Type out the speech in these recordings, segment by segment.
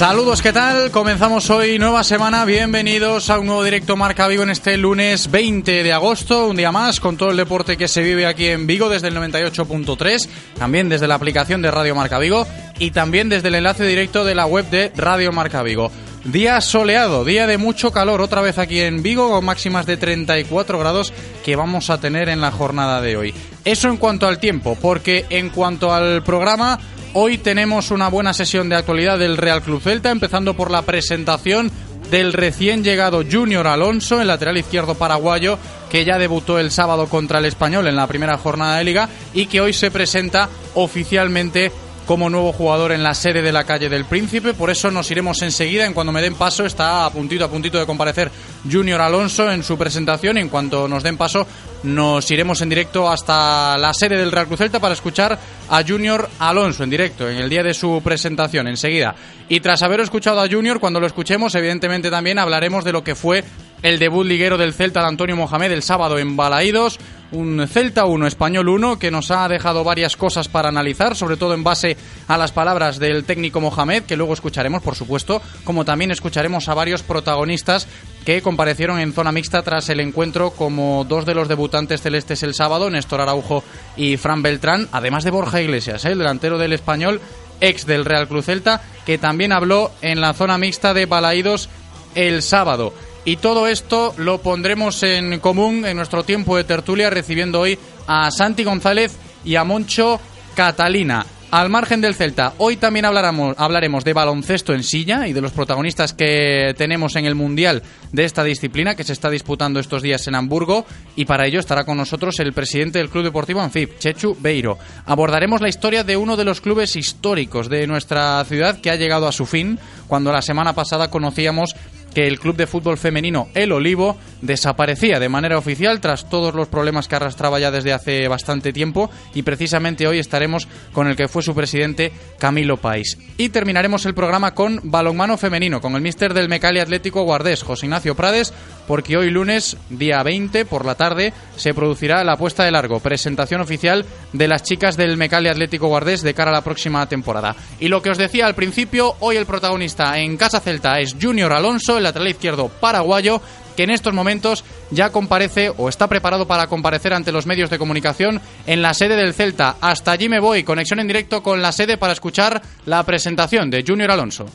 Saludos, ¿qué tal? Comenzamos hoy nueva semana. Bienvenidos a un nuevo directo Marca Vigo en este lunes 20 de agosto. Un día más con todo el deporte que se vive aquí en Vigo desde el 98.3, también desde la aplicación de Radio Marca Vigo y también desde el enlace directo de la web de Radio Marca Vigo. Día soleado, día de mucho calor otra vez aquí en Vigo con máximas de 34 grados que vamos a tener en la jornada de hoy. Eso en cuanto al tiempo, porque en cuanto al programa Hoy tenemos una buena sesión de actualidad del Real Club Celta, empezando por la presentación del recién llegado Junior Alonso, el lateral izquierdo paraguayo, que ya debutó el sábado contra el español en la primera jornada de liga y que hoy se presenta oficialmente como nuevo jugador en la sede de la calle del Príncipe. Por eso nos iremos enseguida. En cuando me den paso, está a puntito a puntito de comparecer Junior Alonso en su presentación. En cuanto nos den paso, nos iremos en directo hasta la sede del Real Cruz Celta para escuchar a Junior Alonso en directo en el día de su presentación enseguida. Y tras haber escuchado a Junior, cuando lo escuchemos, evidentemente también hablaremos de lo que fue el debut liguero del Celta de Antonio Mohamed el sábado en Balaídos. Un Celta 1, Español 1, que nos ha dejado varias cosas para analizar, sobre todo en base a las palabras del técnico Mohamed, que luego escucharemos, por supuesto, como también escucharemos a varios protagonistas que comparecieron en zona mixta tras el encuentro como dos de los debutantes celestes el sábado, Néstor Araujo y Fran Beltrán, además de Borja Iglesias, ¿eh? el delantero del español, ex del Real Cruz Celta, que también habló en la zona mixta de Balaídos el sábado. Y todo esto lo pondremos en común en nuestro tiempo de tertulia, recibiendo hoy a Santi González y a Moncho Catalina. Al margen del Celta, hoy también hablaremos, hablaremos de baloncesto en silla y de los protagonistas que tenemos en el Mundial de esta disciplina que se está disputando estos días en Hamburgo y para ello estará con nosotros el presidente del Club Deportivo Anfib, Chechu Beiro. Abordaremos la historia de uno de los clubes históricos de nuestra ciudad que ha llegado a su fin cuando la semana pasada conocíamos que el club de fútbol femenino El Olivo desaparecía de manera oficial tras todos los problemas que arrastraba ya desde hace bastante tiempo y precisamente hoy estaremos con el que fue su presidente Camilo País. Y terminaremos el programa con balonmano femenino, con el mister del Mecali Atlético Guardés, José Ignacio Prades, porque hoy lunes, día 20, por la tarde, se producirá la puesta de largo, presentación oficial de las chicas del Mecali Atlético Guardés de cara a la próxima temporada. Y lo que os decía al principio, hoy el protagonista en Casa Celta es Junior Alonso, el lateral izquierdo paraguayo, que en estos momentos ya comparece o está preparado para comparecer ante los medios de comunicación en la sede del Celta. Hasta allí me voy, conexión en directo con la sede para escuchar la presentación de Junior Alonso.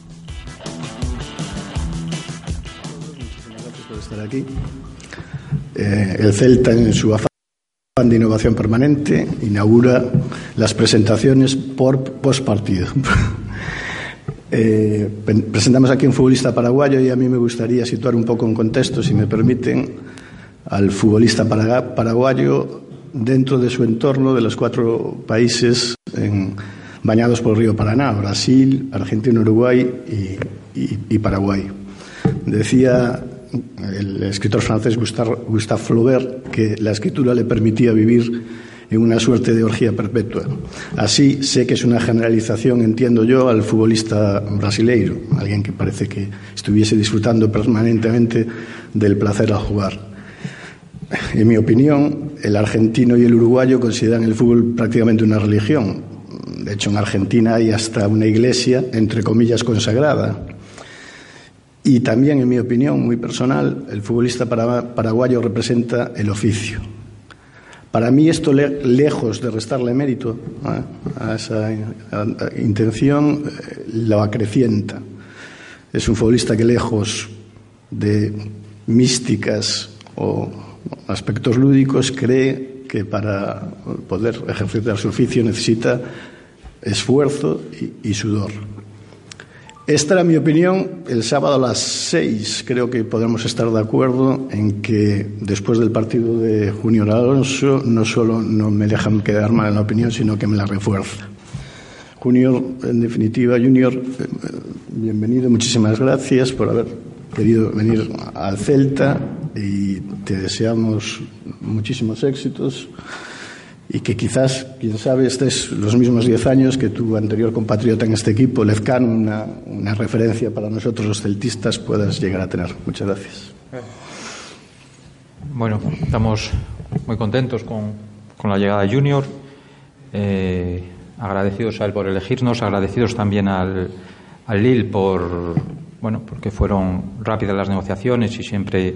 Muchísimas gracias por estar aquí. Eh, el Celta, en su afán de innovación permanente, inaugura las presentaciones por postpartido. Eh, presentamos aquí un futbolista paraguayo y a mí me gustaría situar un poco en contexto, si me permiten, al futbolista paraguayo dentro de su entorno de los cuatro países bañados por el río Paraná, Brasil, Argentina, Uruguay y, Paraguay. Decía el escritor francés Gustave Flaubert que la escritura le permitía vivir en una suerte de orgía perpetua. Así sé que es una generalización, entiendo yo, al futbolista brasileiro, alguien que parece que estuviese disfrutando permanentemente del placer al jugar. En mi opinión, el argentino y el uruguayo consideran el fútbol prácticamente una religión. De hecho, en Argentina hay hasta una iglesia, entre comillas, consagrada. Y también, en mi opinión muy personal, el futbolista paraguayo representa el oficio para mí esto, lejos de restarle mérito a esa intención, eh, lo acrecienta. Es un futbolista que lejos de místicas o aspectos lúdicos cree que para poder ejercer su oficio necesita esfuerzo y sudor. Esta era mi opinión. El sábado a las seis creo que podemos estar de acuerdo en que después del partido de Junior Alonso no solo no me dejan quedar mal en la opinión, sino que me la refuerza. Junior, en definitiva, Junior, eh, bienvenido, muchísimas gracias por haber querido venir al Celta y te deseamos muchísimos éxitos y que quizás, quién sabe, estés los mismos diez años que tu anterior compatriota en este equipo, Lezcano, una, una referencia para nosotros los celtistas, puedas llegar a tener. Muchas gracias. Bueno, estamos muy contentos con, con la llegada de Junior, eh, agradecidos a él por elegirnos, agradecidos también al, al Lille por, bueno, porque fueron rápidas las negociaciones y siempre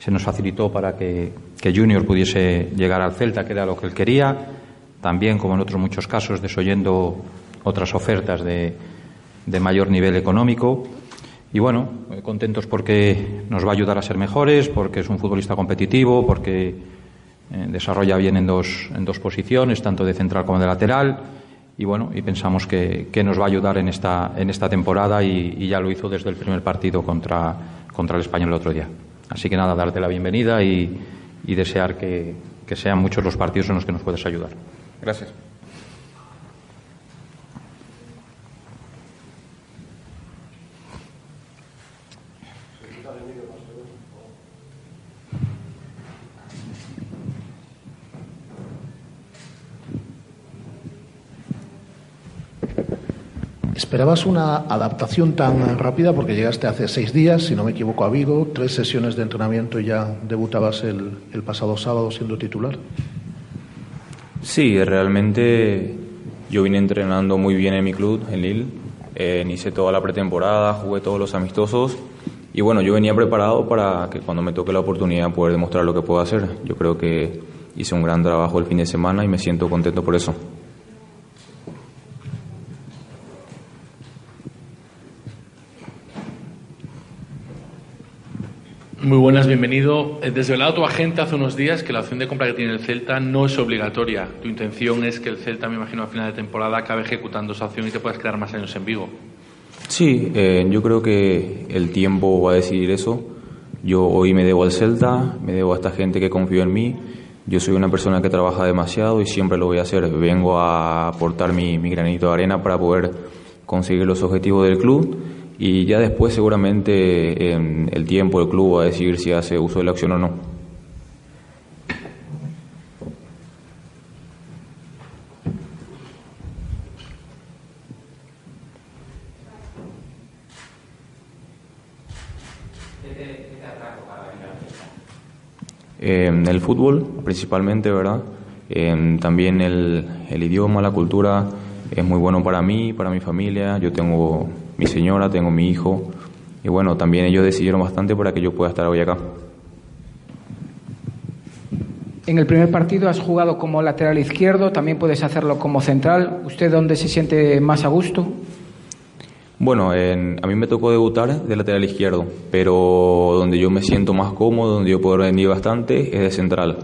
se nos facilitó para que, Junior pudiese llegar al Celta, que era lo que él quería. También, como en otros muchos casos, desoyendo otras ofertas de, de mayor nivel económico. Y bueno, eh, contentos porque nos va a ayudar a ser mejores, porque es un futbolista competitivo, porque eh, desarrolla bien en dos, en dos posiciones, tanto de central como de lateral. Y bueno, y pensamos que, que nos va a ayudar en esta, en esta temporada y, y, ya lo hizo desde el primer partido contra, contra el español el otro día. Así que nada, darte la bienvenida y, desear que, que sean muchos los partidos en los que nos puedes ayudar. Gracias. ¿Esperabas una adaptación tan rápida? Porque llegaste hace seis días, si no me equivoco, a Vigo, tres sesiones de entrenamiento y ya debutabas el, pasado sábado siendo titular. Sí, realmente yo vine entrenando muy bien en mi club, en Lille. Eh, hice toda la pretemporada, jugué todos los amistosos y bueno, yo venía preparado para que cuando me toque la oportunidad poder demostrar lo que puedo hacer. Yo creo que hice un gran trabajo el fin de semana y me siento contento por eso. Muy buenas, bienvenido. Eh, Desvelado tu agente hace unos días que la opción de compra que tiene el Celta no es obligatoria. Tu intención es que el Celta, me imagino, a final de temporada acabe ejecutando esa opción y te puedas quedar más años en Vigo. Sí, eh, yo creo que el tiempo va a decidir eso. Yo hoy me debo al Celta, me debo a esta gente que confío en mí. Yo soy una persona que trabaja demasiado y siempre lo voy a hacer. Vengo a aportar mi, mi granito de arena para poder conseguir los objetivos del club y ya después seguramente el tiempo, el club va a decidir si hace uso de la acción o no. Eh, el fútbol, principalmente, ¿verdad? también el, el idioma, la cultura es muy bueno para mí, para mi familia. Yo tengo mi señora, tengo mi hijo. Y bueno, también ellos decidieron bastante para que yo pueda estar hoy acá. En el primer partido has jugado como lateral izquierdo, también puedes hacerlo como central. ¿Usted dónde se siente más a gusto? Bueno, a mí me tocó debutar de lateral izquierdo, pero donde yo me siento más cómodo, donde yo puedo rendir bastante, es de central.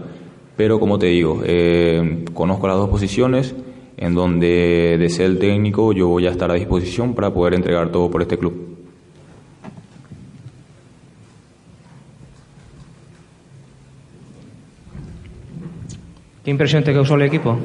Pero como te digo, eh, conozco las dos posiciones en donde de ser el técnico yo voy a estar a disposición para poder entregar todo por este club. ¿Qué impresión te causó el equipo?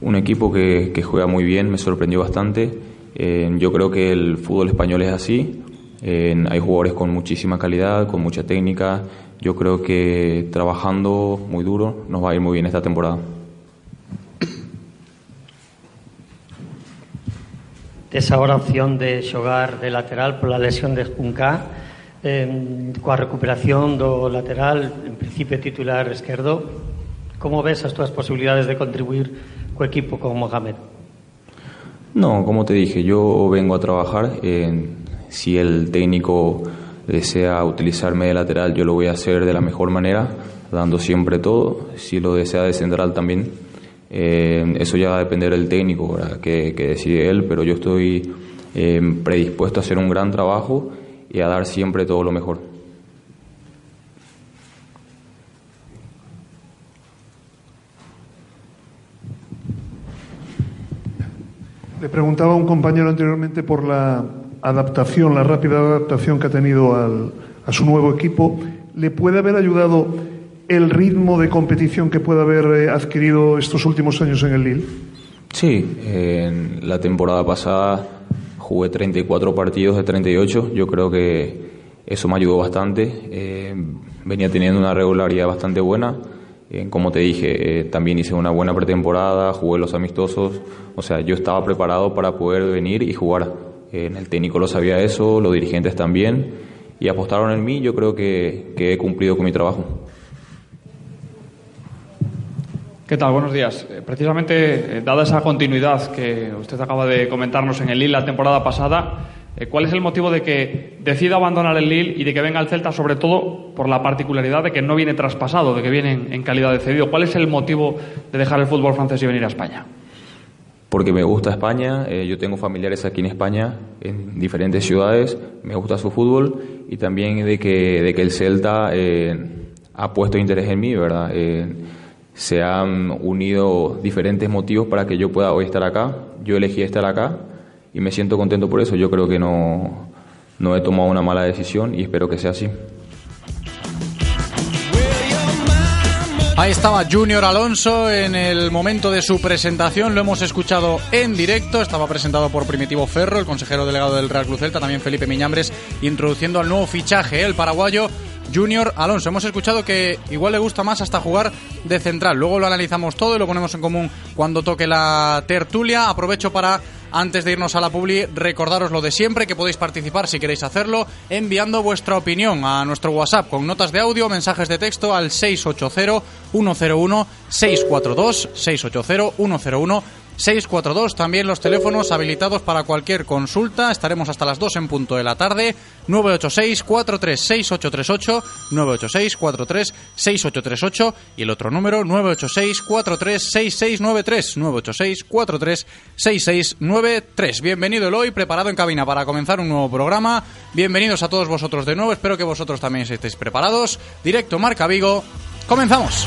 Un equipo que, que juega muy bien, me sorprendió bastante. Eh, yo creo que el fútbol español es así. Eh, hay jugadores con muchísima calidad, con mucha técnica. Yo creo que trabajando muy duro nos va a ir muy bien esta temporada. Esa ahora opción de xogar de lateral por la lesión de Junca eh, coa recuperación do lateral en principio titular esquerdo como ves as túas posibilidades de contribuir co equipo con Mohamed? No, como te dije, yo vengo a trabajar. Eh, si el técnico desea utilizarme de lateral, yo lo voy a hacer de la mejor manera, dando siempre todo. Si lo desea de central también, eh, eso ya va a depender del técnico, que, que, decide él, pero yo estoy eh, predispuesto a hacer un gran trabajo y a dar siempre todo lo mejor. Le preguntaba a un compañero anteriormente por la adaptación, la rápida adaptación que ha tenido al, a su nuevo equipo. ¿Le puede haber ayudado el ritmo de competición que puede haber eh, adquirido estos últimos años en el Lille? Sí, en la temporada pasada jugué 34 partidos de 38. Yo creo que eso me ayudó bastante. Eh, venía teniendo una regularidad bastante buena. Eh, como te dije, eh, también hice una buena pretemporada, jugué los amistosos. O sea, yo estaba preparado para poder venir y jugar. en el técnico lo sabía eso, los dirigentes también. Y apostaron en mí. Yo creo que, que he cumplido con mi trabajo. ¿Qué tal? Buenos días. Eh, precisamente, eh, dada esa continuidad que usted acaba de comentarnos en el Lille la temporada pasada, eh, ¿cuál es el motivo de que decida abandonar el Lille y de que venga al Celta, sobre todo por la particularidad de que no viene traspasado, de que viene en, calidad de cedido? ¿Cuál es el motivo de dejar el fútbol francés y venir a España? Porque me gusta España, eh, yo tengo familiares aquí en España, en diferentes ciudades, me gusta su fútbol y también de que, de que el Celta eh, ha puesto interés en mí, ¿verdad? Eh, se han unido diferentes motivos para que yo pueda hoy estar acá. Yo elegí estar acá y me siento contento por eso. Yo creo que no, no he tomado una mala decisión y espero que sea así. Ahí estaba Junior Alonso en el momento de su presentación, lo hemos escuchado en directo, estaba presentado por Primitivo Ferro, el consejero delegado del Real Cruz Celta, también Felipe Miñambres, introduciendo al nuevo fichaje, el paraguayo Junior Alonso. Hemos escuchado que igual le gusta más hasta jugar de central. Luego lo analizamos todo y lo ponemos en común cuando toque la tertulia. Aprovecho para, antes de irnos a la publi, recordaros lo de siempre, que podéis participar si queréis hacerlo, enviando vuestra opinión a nuestro WhatsApp con notas de audio, mensajes de texto al 680-101-642, 680-101. 642, también los teléfonos habilitados para cualquier consulta. Estaremos hasta las 2 en punto de la tarde. 986-436838, 986-436838 y el otro número 986-436693, 986-436693. Bienvenido Eloy, preparado en cabina para comenzar un nuevo programa. Bienvenidos a todos vosotros de nuevo, espero que vosotros también estéis preparados. Directo Marca Vigo, comenzamos.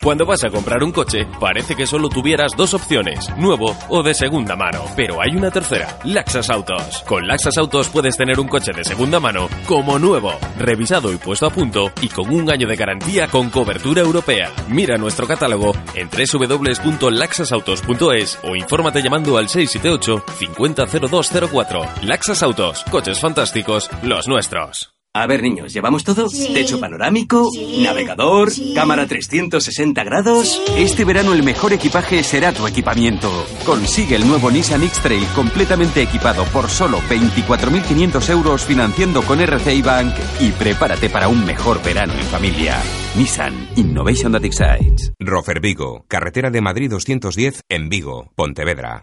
Cuando vas a comprar un coche, parece que solo tuvieras dos opciones, nuevo o de segunda mano. Pero hay una tercera, Laxas Autos. Con Laxas Autos puedes tener un coche de segunda mano como nuevo, revisado y puesto a punto y con un año de garantía con cobertura europea. Mira nuestro catálogo en www.laxasautos.es o infórmate llamando al 678 500204. Laxas Autos, coches fantásticos, los nuestros. A ver, niños, ¿llevamos todo? Sí. Techo panorámico, Sí. navegador, Sí. cámara 360 grados. Este verano el mejor equipaje será tu equipamiento. Consigue el nuevo Nissan X-Trail completamente equipado por solo 24.500 euros financiando con RCI Bank y prepárate para un mejor verano en familia. Nissan Innovation that excites. Rofer Vigo, carretera de Madrid 210 en Vigo, Pontevedra.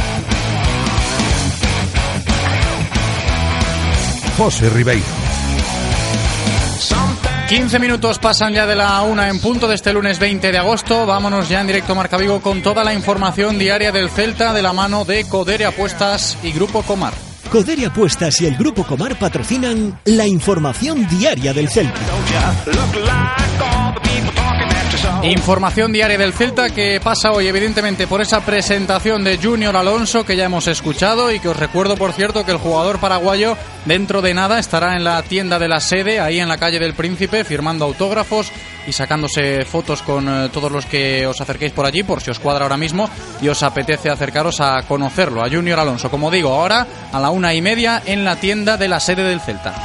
José Ribeiro. 15 minutos pasan ya de la una en punto de este lunes 20 de agosto. Vámonos ya en directo Marca Vigo con toda la información diaria del Celta de la mano de Codere Apuestas y Grupo Comar. Codere Apuestas y el Grupo Comar patrocinan la información diaria del Celta. Información diaria del Celta que pasa hoy evidentemente por esa presentación de Junior Alonso que ya hemos escuchado y que os recuerdo por cierto que el jugador paraguayo dentro de nada estará en la tienda de la sede ahí en la calle del Príncipe firmando autógrafos y sacándose fotos con eh, todos los que os acerquéis por allí por si os cuadra ahora mismo y os apetece acercaros a conocerlo a Junior Alonso como digo ahora a la una y media en la tienda de la sede del Celta.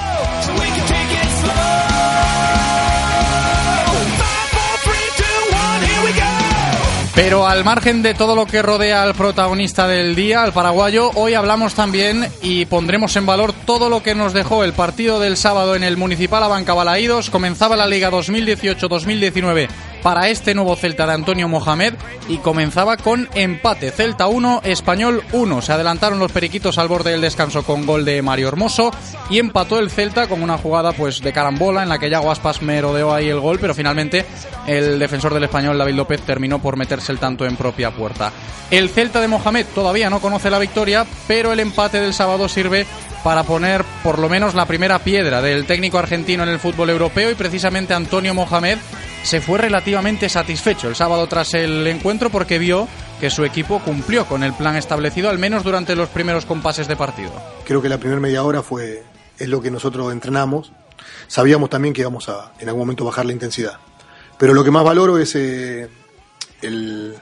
Pero al margen de todo lo que rodea al protagonista del día, al paraguayo, hoy hablamos también y pondremos en valor todo lo que nos dejó el partido del sábado en el Municipal Abanca Balaídos. Comenzaba la Liga 2018-2019 para este nuevo Celta de Antonio Mohamed y comenzaba con empate. Celta 1, Español 1. Se adelantaron los periquitos al borde del descanso con gol de Mario Hermoso y empató el Celta con una jugada pues de carambola en la que ya Guaspas merodeó ahí el gol, pero finalmente el defensor del Español David López terminó por meterse el tanto en propia puerta. El Celta de Mohamed todavía no conoce la victoria, pero el empate del sábado sirve para poner por lo menos la primera piedra del técnico argentino en el fútbol europeo y precisamente Antonio Mohamed se fue relativamente satisfecho el sábado tras el encuentro porque vio que su equipo cumplió con el plan establecido al menos durante los primeros compases de partido. Creo que la primera media hora fue es lo que nosotros entrenamos. Sabíamos también que íbamos a en algún momento bajar la intensidad. Pero lo que más valoro es eh, el,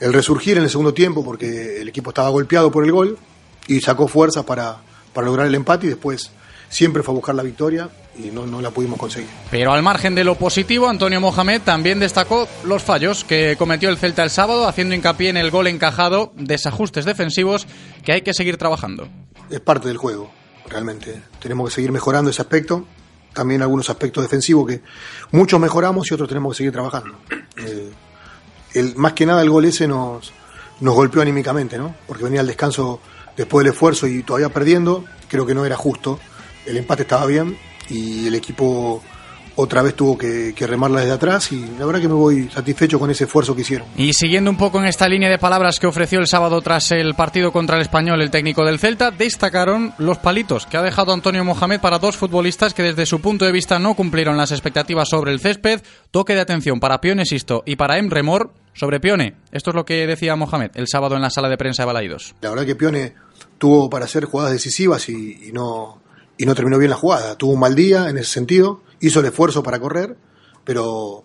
el resurgir en el segundo tiempo porque el equipo estaba golpeado por el gol y sacó fuerzas para, para lograr el empate y después siempre fue a buscar la victoria y no, no la pudimos conseguir. Pero al margen de lo positivo, Antonio Mohamed también destacó los fallos que cometió el Celta el sábado, haciendo hincapié en el gol encajado, desajustes defensivos que hay que seguir trabajando. Es parte del juego, realmente. Tenemos que seguir mejorando ese aspecto. También algunos aspectos defensivos que muchos mejoramos y otros tenemos que seguir trabajando. Eh, el, más que nada el gol ese nos, nos golpeó anímicamente, ¿no? Porque venía el descanso después del esfuerzo y todavía perdiendo, creo que no era justo. El empate estaba bien y el equipo otra vez tuvo que, que, remarla desde atrás y la verdad que me voy satisfecho con ese esfuerzo que hicieron. Y siguiendo un poco en esta línea de palabras que ofreció el sábado tras el partido contra el español el técnico del Celta, destacaron los palitos que ha dejado Antonio Mohamed para dos futbolistas que desde su punto de vista no cumplieron las expectativas sobre el césped, toque de atención para Pione Sisto y para Emre Mor sobre Pione. Esto es lo que decía Mohamed el sábado en la sala de prensa de Balaidos. La verdad que Pione tuvo para hacer jugadas decisivas y, y no y no terminó bien la jugada. Tuvo un mal día en ese sentido, hizo el esfuerzo para correr, pero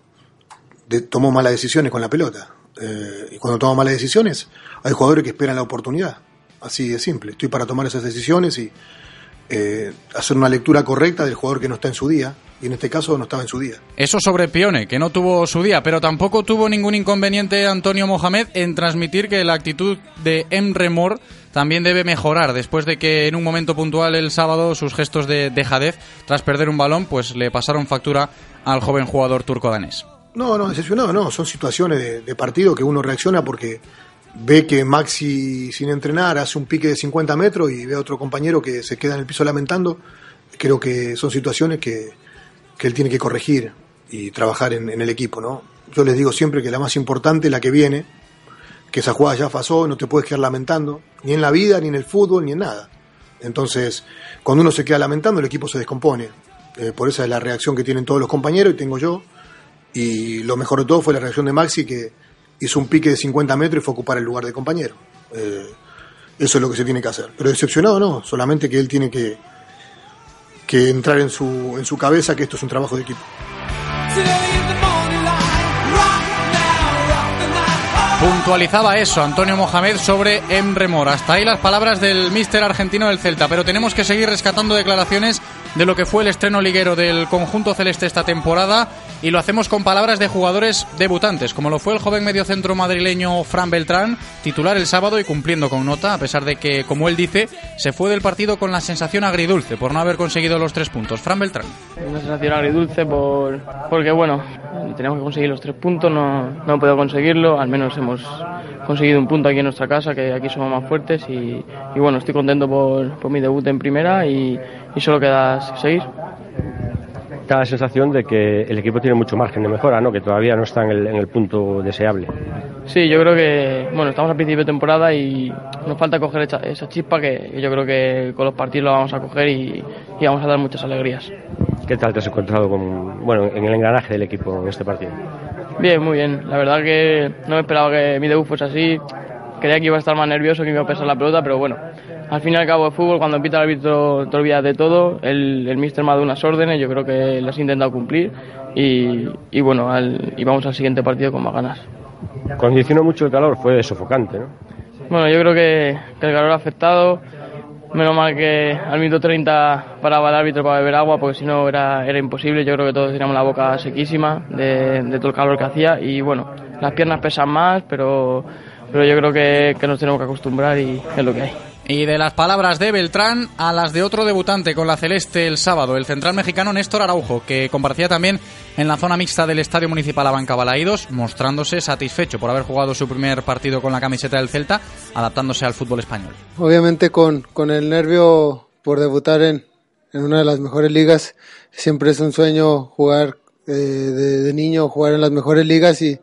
tomó malas decisiones con la pelota. Eh, y cuando toma malas decisiones, hay jugadores que esperan la oportunidad. Así de simple. Estoy para tomar esas decisiones y eh, hacer una lectura correcta del jugador que no está en su día. Y en este caso no estaba en su día. Eso sobre Pione, que no tuvo su día, pero tampoco tuvo ningún inconveniente Antonio Mohamed en transmitir que la actitud de Emre Mor también debe mejorar después de que en un momento puntual el sábado sus gestos de dejadez tras perder un balón pues le pasaron factura al joven jugador turco-danés. No, no, decepcionado no, son situaciones de, de, partido que uno reacciona porque ve que Maxi sin entrenar hace un pique de 50 metros y ve a otro compañero que se queda en el piso lamentando. Creo que son situaciones que, que él tiene que corregir y trabajar en, el equipo, ¿no? Yo les digo siempre que la más importante es la que viene, que esa jugada ya pasó, no te puedes quedar lamentando, ni en la vida, ni en el fútbol, ni en nada. Entonces, cuando uno se queda lamentando, el equipo se descompone. Eh, por esa es la reacción que tienen todos los compañeros y tengo yo. Y lo mejor de todo fue la reacción de Maxi que hizo un pique de 50 metros y fue ocupar el lugar de compañero. Eh, eso es lo que se tiene que hacer. Pero decepcionado no, solamente que él tiene que, que entrar en su, en su cabeza que esto es un trabajo de equipo. Puntualizaba eso Antonio Mohamed sobre Emre Mora. Hasta ahí las palabras del míster argentino del Celta, pero tenemos que seguir rescatando declaraciones de lo que fue el estreno liguero del conjunto celeste esta temporada y lo hacemos con palabras de jugadores debutantes, como lo fue el joven mediocentro madrileño Fran Beltrán, titular el sábado y cumpliendo con nota, a pesar de que, como él dice, se fue del partido con la sensación agridulce por no haber conseguido los tres puntos. Fran Beltrán. Una sensación agridulce por, porque, bueno, tenemos que conseguir los tres puntos, no, no he podido conseguirlo, al menos hemos conseguido un punto aquí en nuestra casa, que aquí somos más fuertes y, bueno, estoy contento por, por mi debut en primera y, y solo queda seguir. Da la sensación de que el equipo tiene mucho margen de mejora, ¿no? que todavía no está en el, en el punto deseable. Sí, yo creo que bueno, estamos a principio de temporada y nos falta coger esa, esa chispa que, yo creo que con los partidos lo vamos a coger y, y vamos a dar muchas alegrías. ¿Qué tal te has encontrado con, bueno, en el engranaje del equipo en este partido? Bien, muy bien. La verdad que no me esperaba que mi debut fuese así. Creía que iba a estar más nervioso, que iba a pesar la pelota, pero bueno, al fin y al cabo de fútbol, cuando pita el árbitro te olvidas de todo. El, el míster me ha dado unas órdenes, yo creo que las he intentado cumplir y, y bueno, al, y vamos al siguiente partido con más ganas. Condicionó mucho el calor, fue sofocante, ¿no? Bueno, yo creo que, que el calor ha afectado. Menos mal que al minuto 30 paraba el árbitro para beber agua, porque si no era, era imposible. Yo creo que todos teníamos la boca sequísima de, de todo el calor que hacía. Y bueno, las piernas pesan más, pero, pero yo creo que, que nos tenemos que acostumbrar y es lo que hay. Y de las palabras de Beltrán a las de otro debutante con la Celeste el sábado, el central mexicano Néstor Araujo, que comparecía también en la zona mixta del Estadio Municipal Abanca Balaídos, mostrándose satisfecho por haber jugado su primer partido con la camiseta del Celta, adaptándose al fútbol español. Obviamente con, con el nervio por debutar en, en una de las mejores ligas, siempre es un sueño jugar eh, de, de niño, jugar en las mejores ligas y,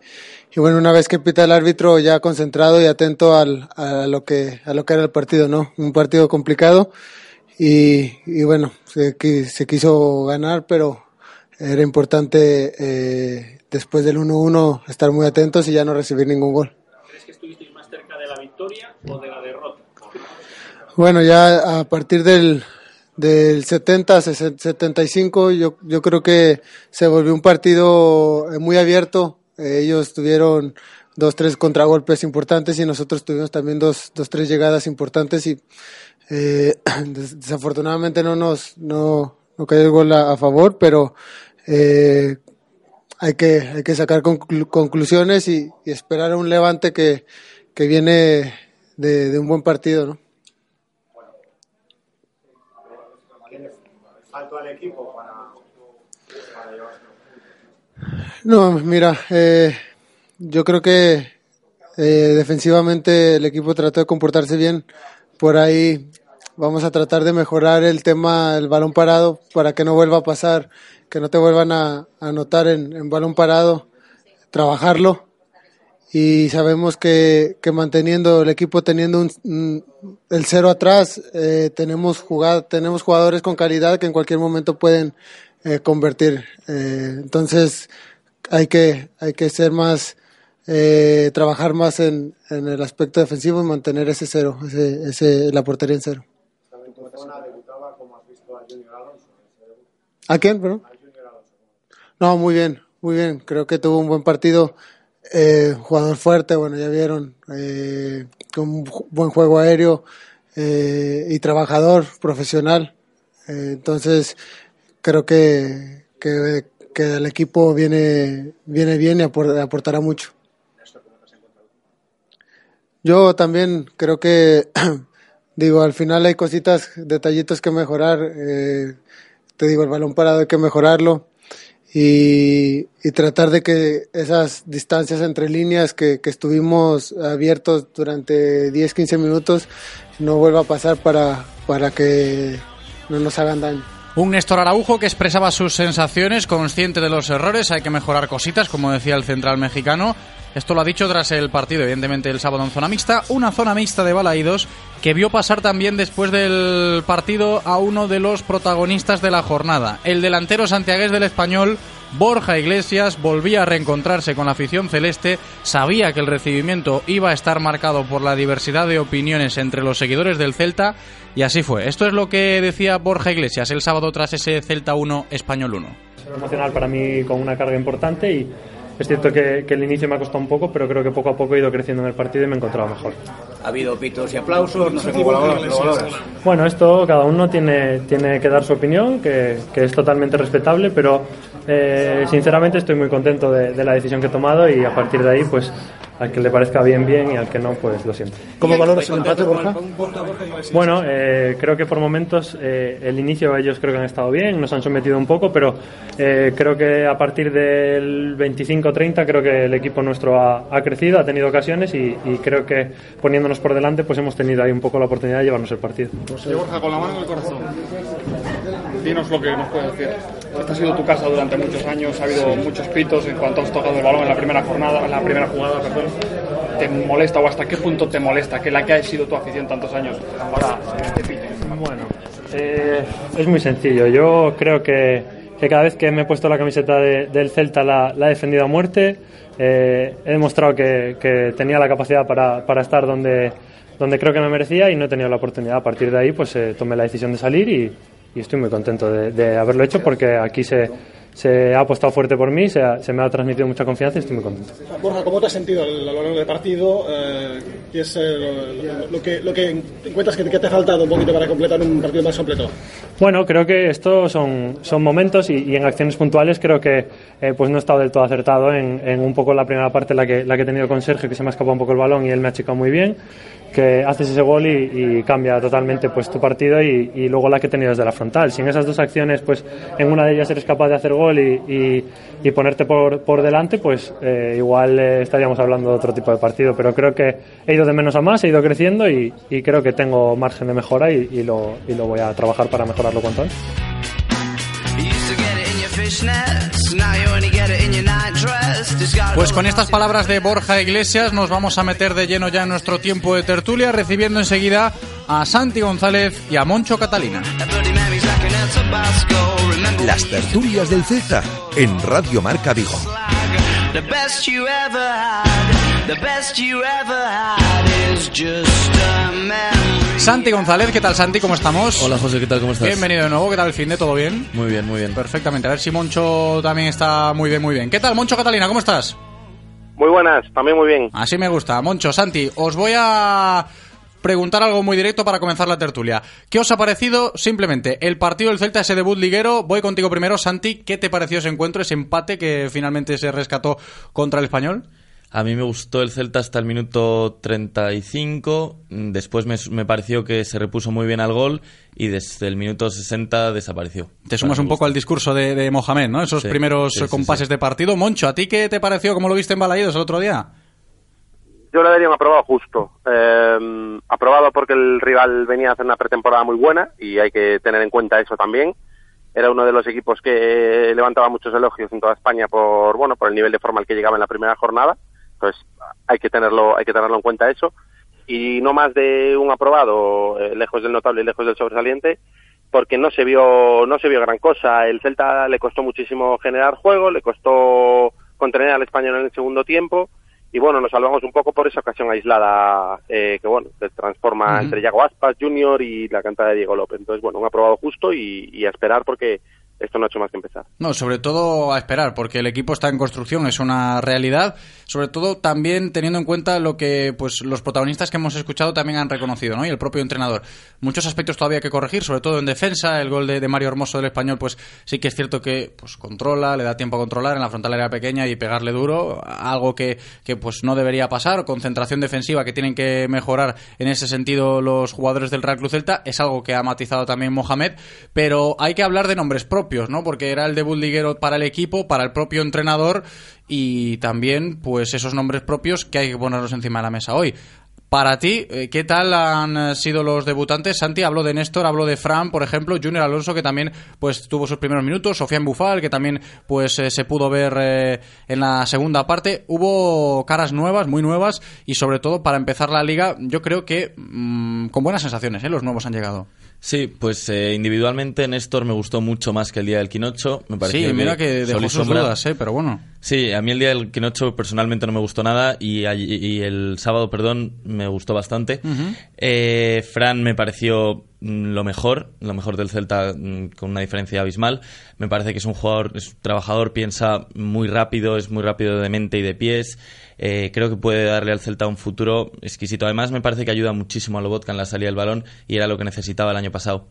y bueno, una vez que pita el árbitro ya concentrado y atento al, a lo que a lo que era el partido, ¿no? Un partido complicado y, y bueno, se, se, quiso ganar, pero era importante eh, después del 1-1 estar muy atentos y ya no recibir ningún gol. ¿Crees que estuvisteis más cerca de la victoria o de la derrota? Bueno, ya a partir del del 70 75 yo, yo creo que se volvió un partido muy abierto ellos tuvieron dos, tres contragolpes importantes y nosotros tuvimos también dos, dos tres llegadas importantes y eh, desafortunadamente no nos no, no cayó el gol a, favor, pero eh, hay que hay que sacar conclu conclusiones y, esperar a un levante que, que viene de, un buen partido, ¿no? ¿Faltó al equipo para, para llevarse? No, mira, eh, yo creo que eh, defensivamente el equipo trató de comportarse bien. Por ahí vamos a tratar de mejorar el tema del balón parado para que no vuelva a pasar, que no te vuelvan a, anotar en, balón parado, trabajarlo. Y sabemos que, que manteniendo el equipo teniendo un, el cero atrás, eh, tenemos, jugado, tenemos jugadores con calidad que en cualquier momento pueden eh, convertir. Eh, entonces, hay que, hay que ser más, eh, trabajar más en, en, el aspecto defensivo y mantener ese cero, ese, ese, la portería en cero. ¿A quién, perdón? No, muy bien, muy bien. Creo que tuvo un buen partido. Eh, jugador fuerte, bueno, ya vieron, eh, con un buen juego aéreo eh, y trabajador, profesional. Eh, entonces, creo que, que, que, el equipo viene, viene bien y aportará mucho. Yo también creo que, digo, al final hay cositas, detallitos que mejorar. Eh, te digo, el balón parado hay que mejorarlo y, y, tratar de que esas distancias entre líneas que, que estuvimos abiertos durante 10, 15 minutos no vuelva a pasar para, para que no nos hagan daño. Un Néstor Araujo que expresaba sus sensaciones, consciente de los errores, hay que mejorar cositas, como decía el central mexicano. Esto lo ha dicho tras el partido, evidentemente el sábado en zona mixta, una zona mixta de Balaídos que vio pasar también después del partido a uno de los protagonistas de la jornada, el delantero santiagués del español, Borja Iglesias volvía a reencontrarse con la afición celeste, sabía que el recibimiento iba a estar marcado por la diversidad de opiniones entre los seguidores del Celta y así fue. Esto es lo que decía Borja Iglesias el sábado tras ese Celta 1 Español 1. emocional para mí con una carga importante y es cierto que, que, el inicio me ha costado un poco, pero creo que poco a poco he ido creciendo en el partido y me he encontrado mejor. Ha habido pitos y aplausos, no sé cómo lo valoras. Bueno, esto cada uno tiene, tiene que dar su opinión, que, que es totalmente respetable, pero eh, sinceramente estoy muy contento de, de, la decisión que he tomado y a partir de ahí, pues al que le parezca bien, bien y al que no, pues lo siento. ¿Cómo valoras el empate, Borja? Bueno, eh, creo que por momentos eh, el inicio ellos creo que han estado bien, nos han sometido un poco, pero eh, creo que a partir del 25-30 creo que el equipo nuestro ha, ha crecido, ha tenido ocasiones y, y, creo que poniéndonos por delante pues hemos tenido ahí un poco la oportunidad de llevarnos el partido. Borja, con la mano en el corazón, dinos lo que nos puedes decir. Esta ha sido tu casa durante muchos años, ha habido muchos pitos en cuanto has tocado el balón en la primera jornada, en la primera jugada, perdón. ¿Te molesta o hasta qué punto te molesta que la que ha sido tu afición tantos años ahora te piten? Bueno, eh, es muy sencillo. Yo creo que, que, cada vez que me he puesto la camiseta de, del Celta la, la, he defendido a muerte. Eh, he demostrado que, que, tenía la capacidad para, para estar donde, donde creo que me merecía y no he tenido la oportunidad. A partir de ahí, pues eh, tomé la decisión de salir y, y estoy muy contento de, de, haberlo hecho porque aquí se, se ha apostado fuerte por mí, se, ha, se, me ha transmitido mucha confianza y estoy muy contento. Borja, ¿cómo te has sentido a lo largo del partido? Eh, ¿Qué es eh, lo, lo, que, lo que encuentras que, que, te ha faltado un poquito para completar un partido más completo? Bueno, creo que estos son, son momentos y, y, en acciones puntuales creo que eh, pues no he estado del todo acertado en, en, un poco la primera parte la que, la que he tenido con Sergio, que se me ha escapado un poco el balón y él me ha achicado muy bien que haces ese gol y, y, cambia totalmente pues tu partido y, y, luego la que he tenido desde la frontal. Si en esas dos acciones, pues en una de ellas eres capaz de hacer gol y, y ponerte por, por, delante, pues eh, igual eh, estaríamos hablando de otro tipo de partido. Pero creo que he ido de menos a más, he ido creciendo y, creo que tengo margen de mejora y, lo, lo voy a trabajar para mejorarlo cuanto antes. Pues con estas palabras de Borja Iglesias nos vamos a meter de lleno ya en nuestro tiempo de tertulia, recibiendo enseguida a Santi González y a Moncho Catalina. Las tertulias del Celta en Radio Marca Vigo. Santi González, ¿qué tal Santi? ¿Cómo estamos? Hola José, ¿qué tal? ¿Cómo estás? Bienvenido de nuevo, ¿qué tal el fin de todo bien? Muy bien, muy bien. Perfectamente, a ver si Moncho también está muy bien, muy bien. ¿Qué tal Moncho Catalina? ¿Cómo estás? Muy buenas, también muy bien. Así me gusta. Moncho, Santi, os voy a preguntar algo muy directo para comenzar la tertulia. ¿Qué os ha parecido simplemente el partido del Celta, ese debut liguero? Voy contigo primero, Santi. ¿Qué te pareció ese encuentro, ese empate que finalmente se rescató contra el español? A mí me gustó el Celta hasta el minuto 35, después me, me, pareció que se repuso muy bien al gol y desde el minuto 60 desapareció. Te sumas un poco al discurso de, de Mohamed, ¿no? Esos sí, primeros sí, compases sí, de partido. Moncho, ¿a ti qué te pareció? ¿Cómo lo viste en Balaídos el otro día? Yo le daría un aprobado justo. Eh, aprobado porque el rival venía a hacer una pretemporada muy buena y hay que tener en cuenta eso también. Era uno de los equipos que levantaba muchos elogios en toda España por bueno por el nivel de forma al que llegaba en la primera jornada entonces hay que tenerlo, hay que tenerlo en cuenta eso. Y no más de un aprobado, eh, lejos del notable y lejos del sobresaliente, porque no se vio, no se vio gran cosa. El Celta le costó muchísimo generar juego, le costó contener al español en el segundo tiempo. Y bueno, nos salvamos un poco por esa ocasión aislada eh, que bueno, se transforma uh -huh. entre Yago Aspas Junior y la cantada de Diego López. Entonces, bueno, un aprobado justo y, y a esperar porque esto no ha hecho más que empezar. No, sobre todo a esperar, porque el equipo está en construcción, es una realidad. Sobre todo también teniendo en cuenta lo que pues los protagonistas que hemos escuchado también han reconocido, ¿no? Y el propio entrenador. Muchos aspectos todavía que corregir, sobre todo en defensa. El gol de, Mario Hermoso del español, pues sí que es cierto que pues controla, le da tiempo a controlar en la frontal área pequeña y pegarle duro, algo que, que pues no debería pasar. Concentración defensiva que tienen que mejorar en ese sentido los jugadores del Real Cruz Celta, es algo que ha matizado también Mohamed, pero hay que hablar de nombres propios propios, ¿no? Porque era el debut liguero para el equipo, para el propio entrenador y también, pues, esos nombres propios que hay que ponerlos encima de la mesa hoy. Para ti, eh, ¿qué tal han eh, sido los debutantes? Santi habló de Néstor, habló de Fran, por ejemplo, Junior Alonso que también pues tuvo sus primeros minutos, Sofía Bufal que también pues eh, se pudo ver en la segunda parte. Hubo caras nuevas, muy nuevas y sobre todo para empezar la liga, yo creo que mm, con buenas sensaciones, los nuevos han llegado. Sí, pues eh, individualmente Néstor me gustó mucho más que el día del Quinocho. Me sí, mira que, dejó sus dudas, eh, pero bueno. Sí, a mí el día del Quinocho personalmente no me gustó nada y, y el sábado, perdón, me gustó bastante. eh, Fran me pareció mm, lo mejor, lo mejor del Celta mm, con una diferencia abismal. Me parece que es un jugador, es un trabajador, piensa muy rápido, es muy rápido de mente y de pies. Eh, creo que puede darle al Celta un futuro exquisito. Además, me parece que ayuda muchísimo a Lobotka en la salida del balón y era lo que necesitaba el año pasado.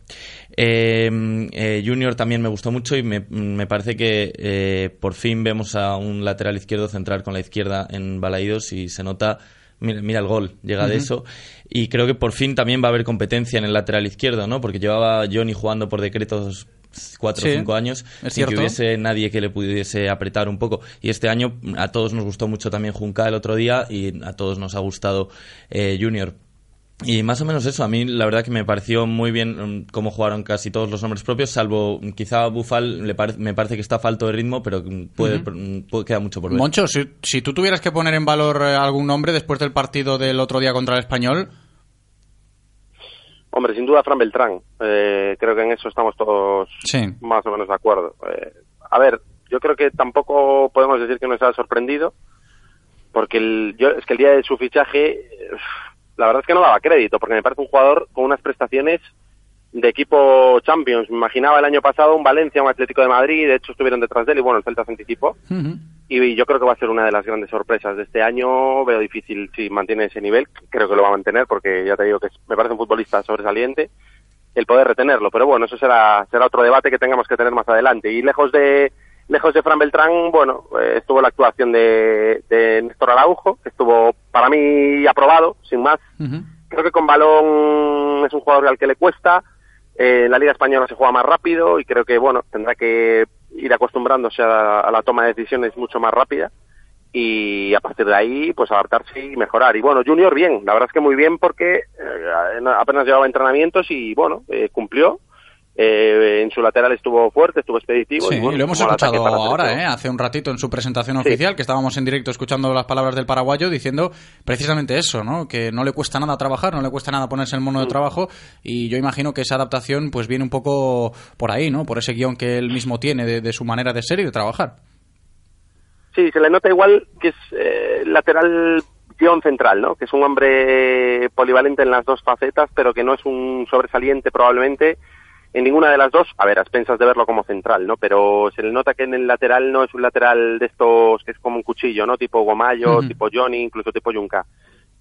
Eh, eh, Junior también me gustó mucho y me, me parece que por fin vemos a un lateral izquierdo central con la izquierda en Balaídos y se nota Mira, mira, el gol, llega de eso. Y creo que por fin también va a haber competencia en el lateral izquierdo, ¿no? Porque llevaba Johnny jugando por decretos cuatro o cinco años sin que hubiese nadie que le pudiese apretar un poco. Y este año a todos nos gustó mucho también Junca el otro día y a todos nos ha gustado eh, Junior. Y más o menos eso, a mí la verdad que me pareció muy bien um, cómo jugaron casi todos los nombres propios, salvo quizá Bufal le me parece que está falto de ritmo, pero puede, queda mucho por ver. Moncho, si, si, tú tuvieras que poner en valor eh, algún nombre después del partido del otro día contra el Español, Hombre, sin duda Fran Beltrán. Eh, creo que en eso estamos todos más o menos de acuerdo. Eh, a ver, yo creo que tampoco podemos decir que nos ha sorprendido, porque el, yo, es que el día de su fichaje, la verdad es que no daba crédito, porque me parece un jugador con unas prestaciones de equipo Champions. Me imaginaba el año pasado un Valencia, un Atlético de Madrid, de hecho estuvieron detrás de él y bueno, el Celta se anticipó. Y yo creo que va a ser una de las grandes sorpresas de este año. Veo difícil si mantiene ese nivel, creo que lo va a mantener porque ya te digo que me parece un futbolista sobresaliente el poder retenerlo. Pero bueno, eso será, será otro debate que tengamos que tener más adelante. Y lejos de, lejos de Fran Beltrán, bueno, eh, estuvo la actuación de, de Néstor Araujo, que estuvo para mí aprobado, sin más. Creo que con balón es un jugador al que le cuesta. Eh, la Liga Española se juega más rápido y creo que, bueno, tendrá que ir acostumbrándose a, la toma de decisiones mucho más rápida y a partir de ahí pues adaptarse y mejorar. Y bueno, Junior bien, la verdad es que muy bien porque eh, apenas llevaba entrenamientos y bueno, eh, cumplió eh, en su lateral estuvo fuerte, estuvo expeditivo. Sí, y, lo hemos escuchado ahora, ¿eh? hace un ratito en su presentación oficial, que estábamos en directo escuchando las palabras del paraguayo diciendo precisamente eso, ¿no? que no le cuesta nada trabajar, no le cuesta nada ponerse el mono de mm. trabajo y yo imagino que esa adaptación pues viene un poco por ahí, ¿no? por ese guion que él mismo tiene de, su manera de ser y de trabajar. Sí, se le nota igual que es eh, lateral guion central, ¿no? que es un hombre polivalente en las dos facetas, pero que no es un sobresaliente probablemente en ninguna de las dos, a ver, a expensas de verlo como central, ¿no? Pero se le nota que en el lateral no es un lateral de estos que es como un cuchillo, ¿no? Tipo Gomayo, tipo Johnny, incluso tipo Junca.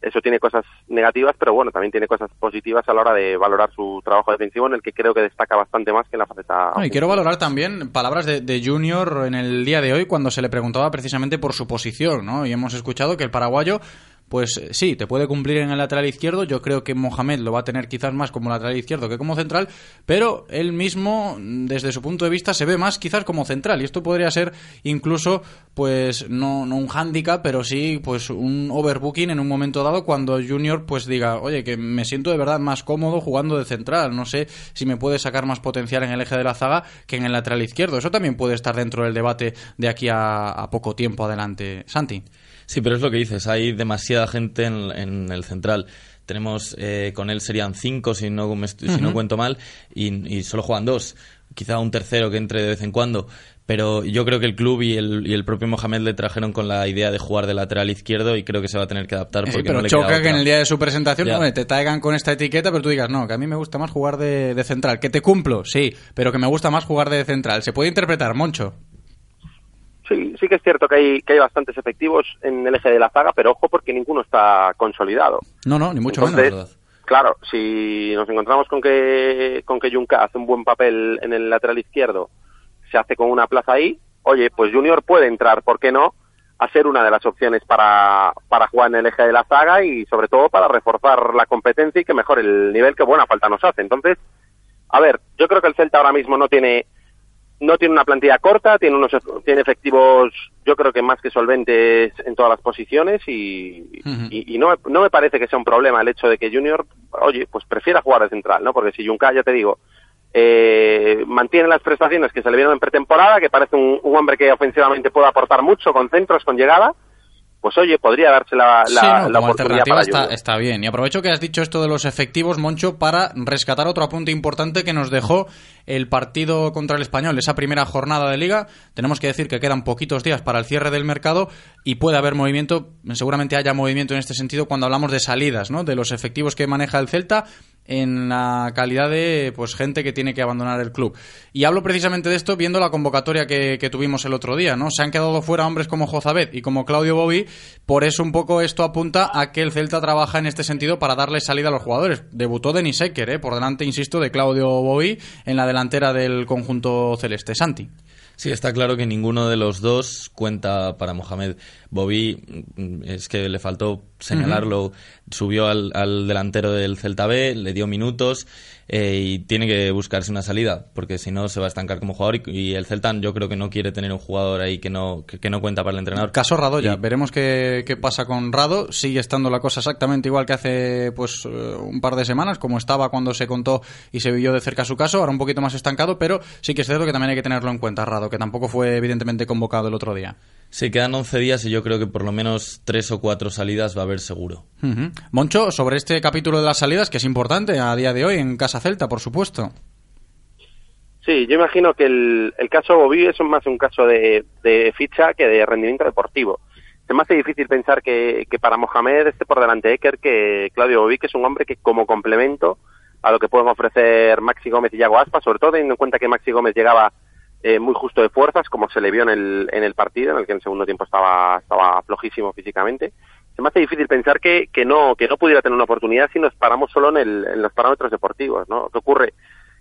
Eso tiene cosas negativas, pero bueno, también tiene cosas positivas a la hora de valorar su trabajo defensivo, en el que creo que destaca bastante más que en la faceta. y quiero valorar también palabras de, de, Junior en el día de hoy, cuando se le preguntaba precisamente por su posición, ¿no? Y hemos escuchado que el paraguayo pues eh, sí, te puede cumplir en el lateral izquierdo. Yo creo que Mohamed lo va a tener quizás más como lateral izquierdo que como central, pero él mismo, desde su punto de vista, se ve más quizás como central. Y esto podría ser incluso, pues, no, no un hándicap, pero sí, pues, un overbooking en un momento dado cuando Junior, pues, diga, oye, que me siento de verdad más cómodo jugando de central. No sé si me puede sacar más potencial en el eje de la zaga que en el lateral izquierdo. Eso también puede estar dentro del debate de aquí a poco tiempo adelante. Santi. Sí, pero es lo que dices, hay demasiada gente en, el central. Tenemos, eh, con él serían cinco, si no, si no cuento mal, y, solo juegan dos. Quizá un tercero que entre de vez en cuando. Pero yo creo que el club y el, y el propio Mohamed le trajeron con la idea de jugar de lateral izquierdo y creo que se va a tener que adaptar. Porque pero no le choca que en el día de su presentación te traigan con esta etiqueta, pero tú digas, no, que a mí me gusta más jugar de, de central. Que te cumplo, sí, pero que me gusta más jugar de central. Se puede interpretar, Moncho. Sí, sí que es cierto que hay, que hay bastantes efectivos en el eje de la zaga, pero ojo porque ninguno está consolidado. No, no, ni mucho menos. Claro, si nos encontramos con que, con que Junca hace un buen papel en el lateral izquierdo, se hace con una plaza ahí, oye, pues Junior puede entrar, ¿por qué no? A ser una de las opciones para, para jugar en el eje de la zaga y sobre todo para reforzar la competencia y que mejore el nivel que buena falta nos hace. Entonces, a ver, yo creo que el Celta ahora mismo no tiene no tiene una plantilla corta, tiene unos tiene efectivos, yo creo que más que solventes en todas las posiciones y, y, y no, no me parece que sea un problema el hecho de que Junior, oye, pues prefiera jugar de central, ¿no? Porque si Junca, ya te digo, eh, mantiene las prestaciones que se le vieron en pretemporada, que parece un, un hombre que ofensivamente puede aportar mucho con centros, con llegada, pues oye, podría darse la, la, Sí, no, la como oportunidad alternativa para está, Junior. está bien. Y aprovecho que has dicho esto de los efectivos, Moncho, para rescatar otro apunte importante que nos dejó el partido contra el Español, esa primera jornada de liga. Tenemos que decir que quedan poquitos días para el cierre del mercado y puede haber movimiento, seguramente haya movimiento en este sentido cuando hablamos de salidas, ¿no? De los efectivos que maneja el Celta en la calidad de pues gente que tiene que abandonar el club. Y hablo precisamente de esto viendo la convocatoria que, tuvimos el otro día, ¿no? Se han quedado fuera hombres como Jozabet y como Claudio Bobby, por eso un poco esto apunta a que el Celta trabaja en este sentido para darle salida a los jugadores. Debutó Denis Ecker, ¿eh? por delante, insisto, de Claudio Bobby en la delantera del conjunto celeste. Santi. Sí, está claro que ninguno de los dos cuenta para Mohamed. Bobby, mm, es que le faltó señalarlo, subió al, al delantero del Celta B, le dio minutos eh, y tiene que buscarse una salida, porque si no se va a estancar como jugador y, y el Celta yo creo que no quiere tener un jugador ahí que no, que, que no cuenta para el entrenador. Caso Radoya, veremos qué, qué pasa con Rado. Sigue estando la cosa exactamente igual que hace pues eh, un par de semanas, como estaba cuando se contó y se vivió de cerca su caso, ahora un poquito más estancado, pero sí que es cierto que también hay que tenerlo en cuenta, Rado, que tampoco fue evidentemente convocado el otro día. Sí, quedan 11 días y yo creo que por lo menos tres o cuatro salidas va a haber seguro. Moncho, sobre este capítulo de las salidas, que es importante a día de hoy en Casa Celta, por supuesto. Sí, yo imagino que el, el caso Bobby es más un caso de, de ficha que de rendimiento deportivo. Se me hace difícil pensar que, que para Mohamed esté por delante Eker que Claudio Bobby, que es un hombre que como complemento a lo que pueden ofrecer Maxi Gómez y Yago Aspas, sobre todo teniendo en cuenta que Maxi Gómez llegaba eh, muy justo de fuerzas, como se le vio en el, en el partido, en el que en el segundo tiempo estaba, estaba flojísimo físicamente. Se me hace difícil pensar que, que no que no pudiera tener una oportunidad si nos paramos solo en, el, en los parámetros deportivos, ¿no? ¿Qué ocurre?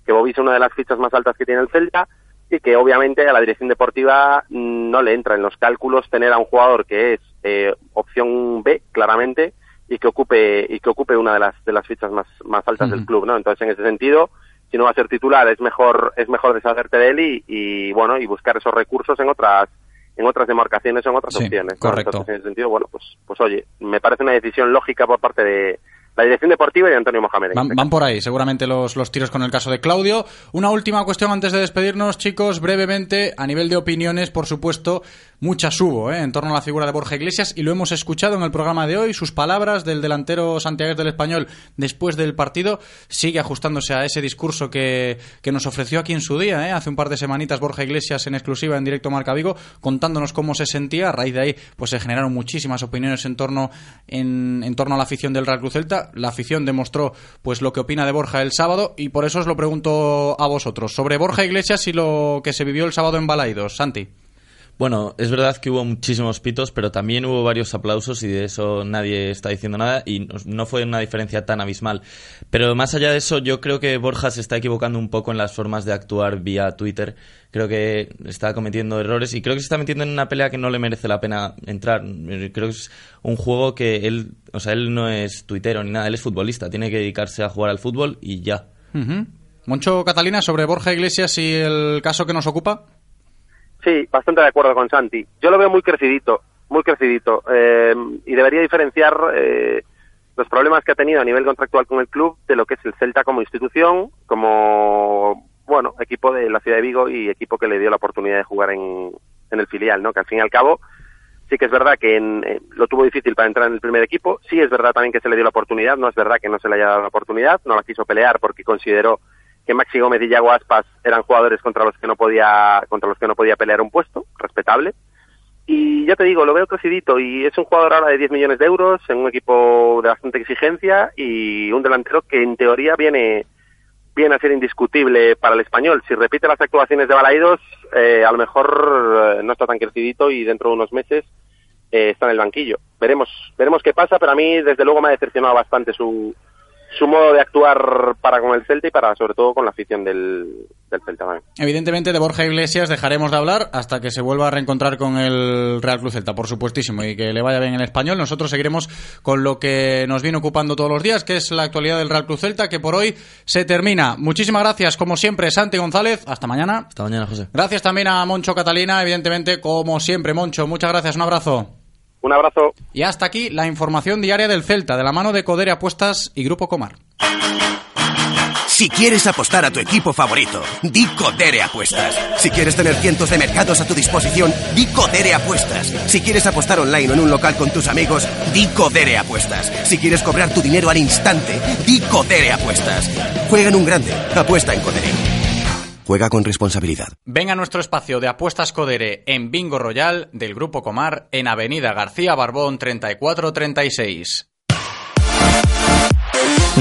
Que Bobby es una de las fichas más altas que tiene el Celta y que obviamente a la dirección deportiva no le entra en los cálculos tener a un jugador que es eh, opción B claramente y que ocupe y que ocupe una de las de las fichas más más altas del club, ¿no? Entonces en ese sentido si no va a ser titular es mejor es mejor deshacerte de él y, y, bueno y buscar esos recursos en otras en otras demarcaciones en otras Sí, opciones ¿no? correcto. Entonces, en ese sentido bueno pues pues oye me parece una decisión lógica por parte de la dirección deportiva y de Antonio Mohamed van por ahí, seguramente los, los tiros con el caso de Claudio. Una última cuestión antes de despedirnos, chicos, brevemente, a nivel de opiniones, por supuesto, muchas hubo ¿eh? en torno a la figura de Borja Iglesias y lo hemos escuchado en el programa de hoy, sus palabras del delantero Santiago del Español después del partido, sigue ajustándose a ese discurso que, que nos ofreció aquí en su día, ¿eh? hace un par de semanitas Borja Iglesias en exclusiva en directo Marca Vigo, contándonos cómo se sentía, a raíz de ahí pues se generaron muchísimas opiniones en torno, en, en torno a la afición del Real Cruz Celta, la afición demostró pues lo que opina de Borja el sábado y por eso os lo pregunto a vosotros, sobre Borja Iglesias y lo que se vivió el sábado en Balaidos, Santi. Bueno, es verdad que hubo muchísimos pitos, pero también hubo varios aplausos y de eso nadie está diciendo nada y no- fue una diferencia tan abismal. Pero más allá de eso, yo creo que Borja se está equivocando un poco en las formas de actuar vía Twitter. Creo que está cometiendo errores y creo que se está metiendo en una pelea que no le merece la pena entrar. Creo que es un juego que él, o sea, él no es tuitero ni nada, él es futbolista, tiene que dedicarse a jugar al fútbol y ya. Moncho Catalina, sobre Borja Iglesias y el caso que nos ocupa. Sí, bastante de acuerdo con Santi. Yo lo veo muy crecidito, muy crecidito. eh, y debería diferenciar eh, los problemas que ha tenido a nivel contractual con el club de lo que es el Celta como institución, como, bueno, equipo de la ciudad de Vigo y equipo que le dio la oportunidad de jugar en, el filial, ¿no? Que al fin y al cabo sí que es verdad que en- eh, lo tuvo difícil para entrar en el primer equipo. Sí es verdad también que se le dio la oportunidad. No es verdad que no se le haya dado la oportunidad. No la quiso pelear porque consideró que Maxi Gómez y Yago Aspas eran jugadores contra los que no podía contra los que no podía pelear un puesto, respetable. Y ya te digo, lo veo crecidito y es un jugador ahora de 10 millones de euros en un equipo de bastante exigencia y un delantero que en teoría viene viene a ser indiscutible para el español. Si repite las actuaciones de Balaidos, eh, a lo mejor eh, no está tan crecidito y dentro de unos meses eh, está en el banquillo. Veremos, veremos qué pasa, pero a mí desde luego me ha decepcionado bastante su, su modo de actuar para con el Celta y para sobre todo con la afición del, del Celta también. Evidentemente de Borja Iglesias dejaremos de hablar hasta que se vuelva a reencontrar con el Real Cruz Celta, por supuestísimo, y que le vaya bien en español. Nosotros seguiremos con lo que nos viene ocupando todos los días, que es la actualidad del Real Cruz Celta, que por hoy se termina. Muchísimas gracias, como siempre, Santi González. Hasta mañana. Hasta mañana, José. Gracias también a Moncho Catalina, evidentemente, como siempre, Moncho. Muchas gracias, un abrazo. Un abrazo. Y hasta aquí la información diaria del Celta, de la mano de Codere Apuestas y Grupo Comar. Si quieres apostar a tu equipo favorito, di Codere Apuestas. Si quieres tener cientos de mercados a tu disposición, di Codere Apuestas. Si quieres apostar online o en un local con tus amigos, di Codere Apuestas. Si quieres cobrar tu dinero al instante, di Codere Apuestas. Juega en un grande, apuesta en Codere. Juega con responsabilidad. Venga a nuestro espacio de apuestas Codere en Bingo Royal del Grupo Comar en Avenida García Barbón 3436.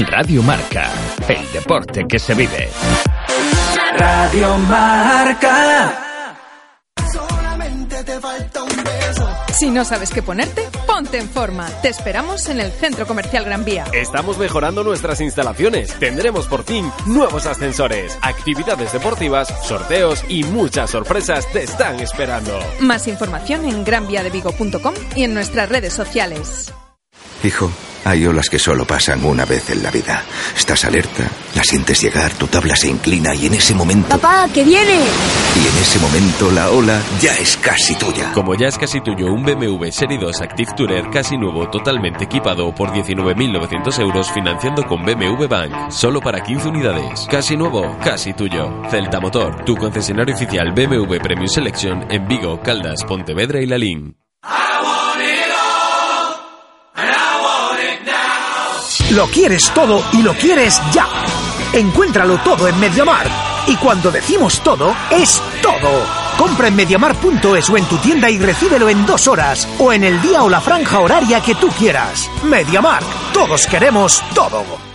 Radio Marca, el deporte que se vive. Radio Marca. Si no sabes qué ponerte, ponte en forma. Te esperamos en el Centro Comercial Gran Vía. Estamos mejorando nuestras instalaciones. Tendremos por fin nuevos ascensores, actividades deportivas, sorteos y muchas sorpresas te están esperando. Más información en granviadevigo.com y en nuestras redes sociales. Hijo, hay olas que solo pasan una vez en la vida. Estás alerta, la sientes llegar, tu tabla se inclina y en ese momento... ¡Papá, que viene! Y en ese momento la ola ya es casi tuya. Como ya es casi tuyo un BMW Serie 2 Active Tourer casi nuevo, totalmente equipado por 19.900 euros financiando con BMW Bank. Solo para 15 unidades. Casi nuevo, casi tuyo. Celta Motor, tu concesionario oficial BMW Premium Selection en Vigo, Caldas, Pontevedra y Lalín. Lo quieres todo y lo quieres ya. Encuéntralo todo en Mediamar. Y cuando decimos todo, es todo. Compra en mediamar.es o en tu tienda y recíbelo en dos horas. O en el día o la franja horaria que tú quieras. Mediamar. Todos queremos todo.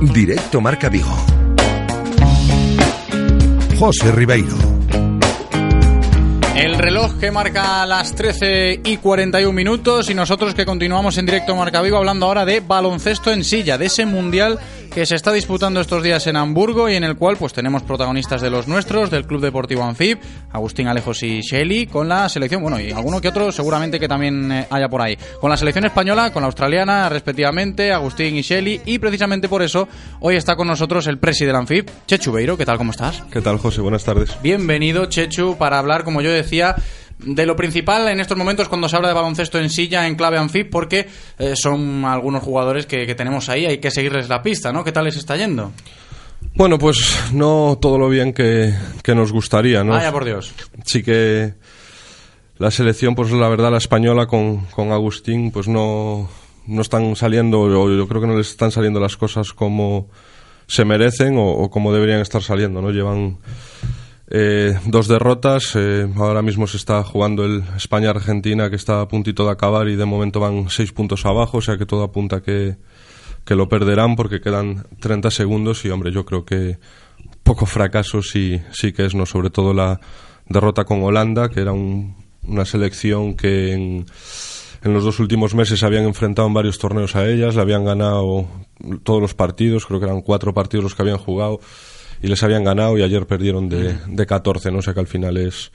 Directo Marca Vigo. José Ribeiro. El reloj que marca las 13 y 41 minutos y nosotros que continuamos en directo Marca Vigo hablando ahora de baloncesto en silla, de ese mundial que se está disputando estos días en Hamburgo y en el cual pues tenemos protagonistas de los nuestros, del Club Deportivo Anfib, Agustín Alejos y Shelly, con la selección, bueno, y alguno que otro seguramente que también eh, haya por ahí, con la selección española, con la australiana respectivamente, Agustín y Shelly, y precisamente por eso hoy está con nosotros el presi del Anfib, Chechu Beiro, ¿qué tal, cómo estás? ¿Qué tal, José? Buenas tardes. Bienvenido, Chechu, para hablar, como yo decía, de lo principal en estos momentos cuando se habla de baloncesto en silla en clave Anfib, porque eh, son algunos jugadores que, que tenemos ahí, hay que seguirles la pista, ¿no? ¿Qué tal les está yendo? Bueno, pues no todo lo bien que, que nos gustaría, ¿no? Vaya por Dios. Sí que la selección, pues la verdad, la española con, con Agustín, pues no, no están saliendo, o yo creo que no les están saliendo las cosas como se merecen o, o como deberían estar saliendo, ¿no? Llevan eh, dos derrotas, eh, ahora mismo se está jugando el España-Argentina que está a puntito de acabar y de momento van seis puntos abajo, o sea que todo apunta que, que lo perderán porque quedan 30 segundos y hombre, yo creo que poco fracaso sí, sí que es, ¿no? Sobre todo la derrota con Holanda, que era un- una selección que en, en los dos últimos meses se habían enfrentado en varios torneos a ellas, le habían ganado todos los partidos, creo que eran cuatro partidos los que habían jugado y les habían ganado y ayer perdieron de, de 14, no sé que al final es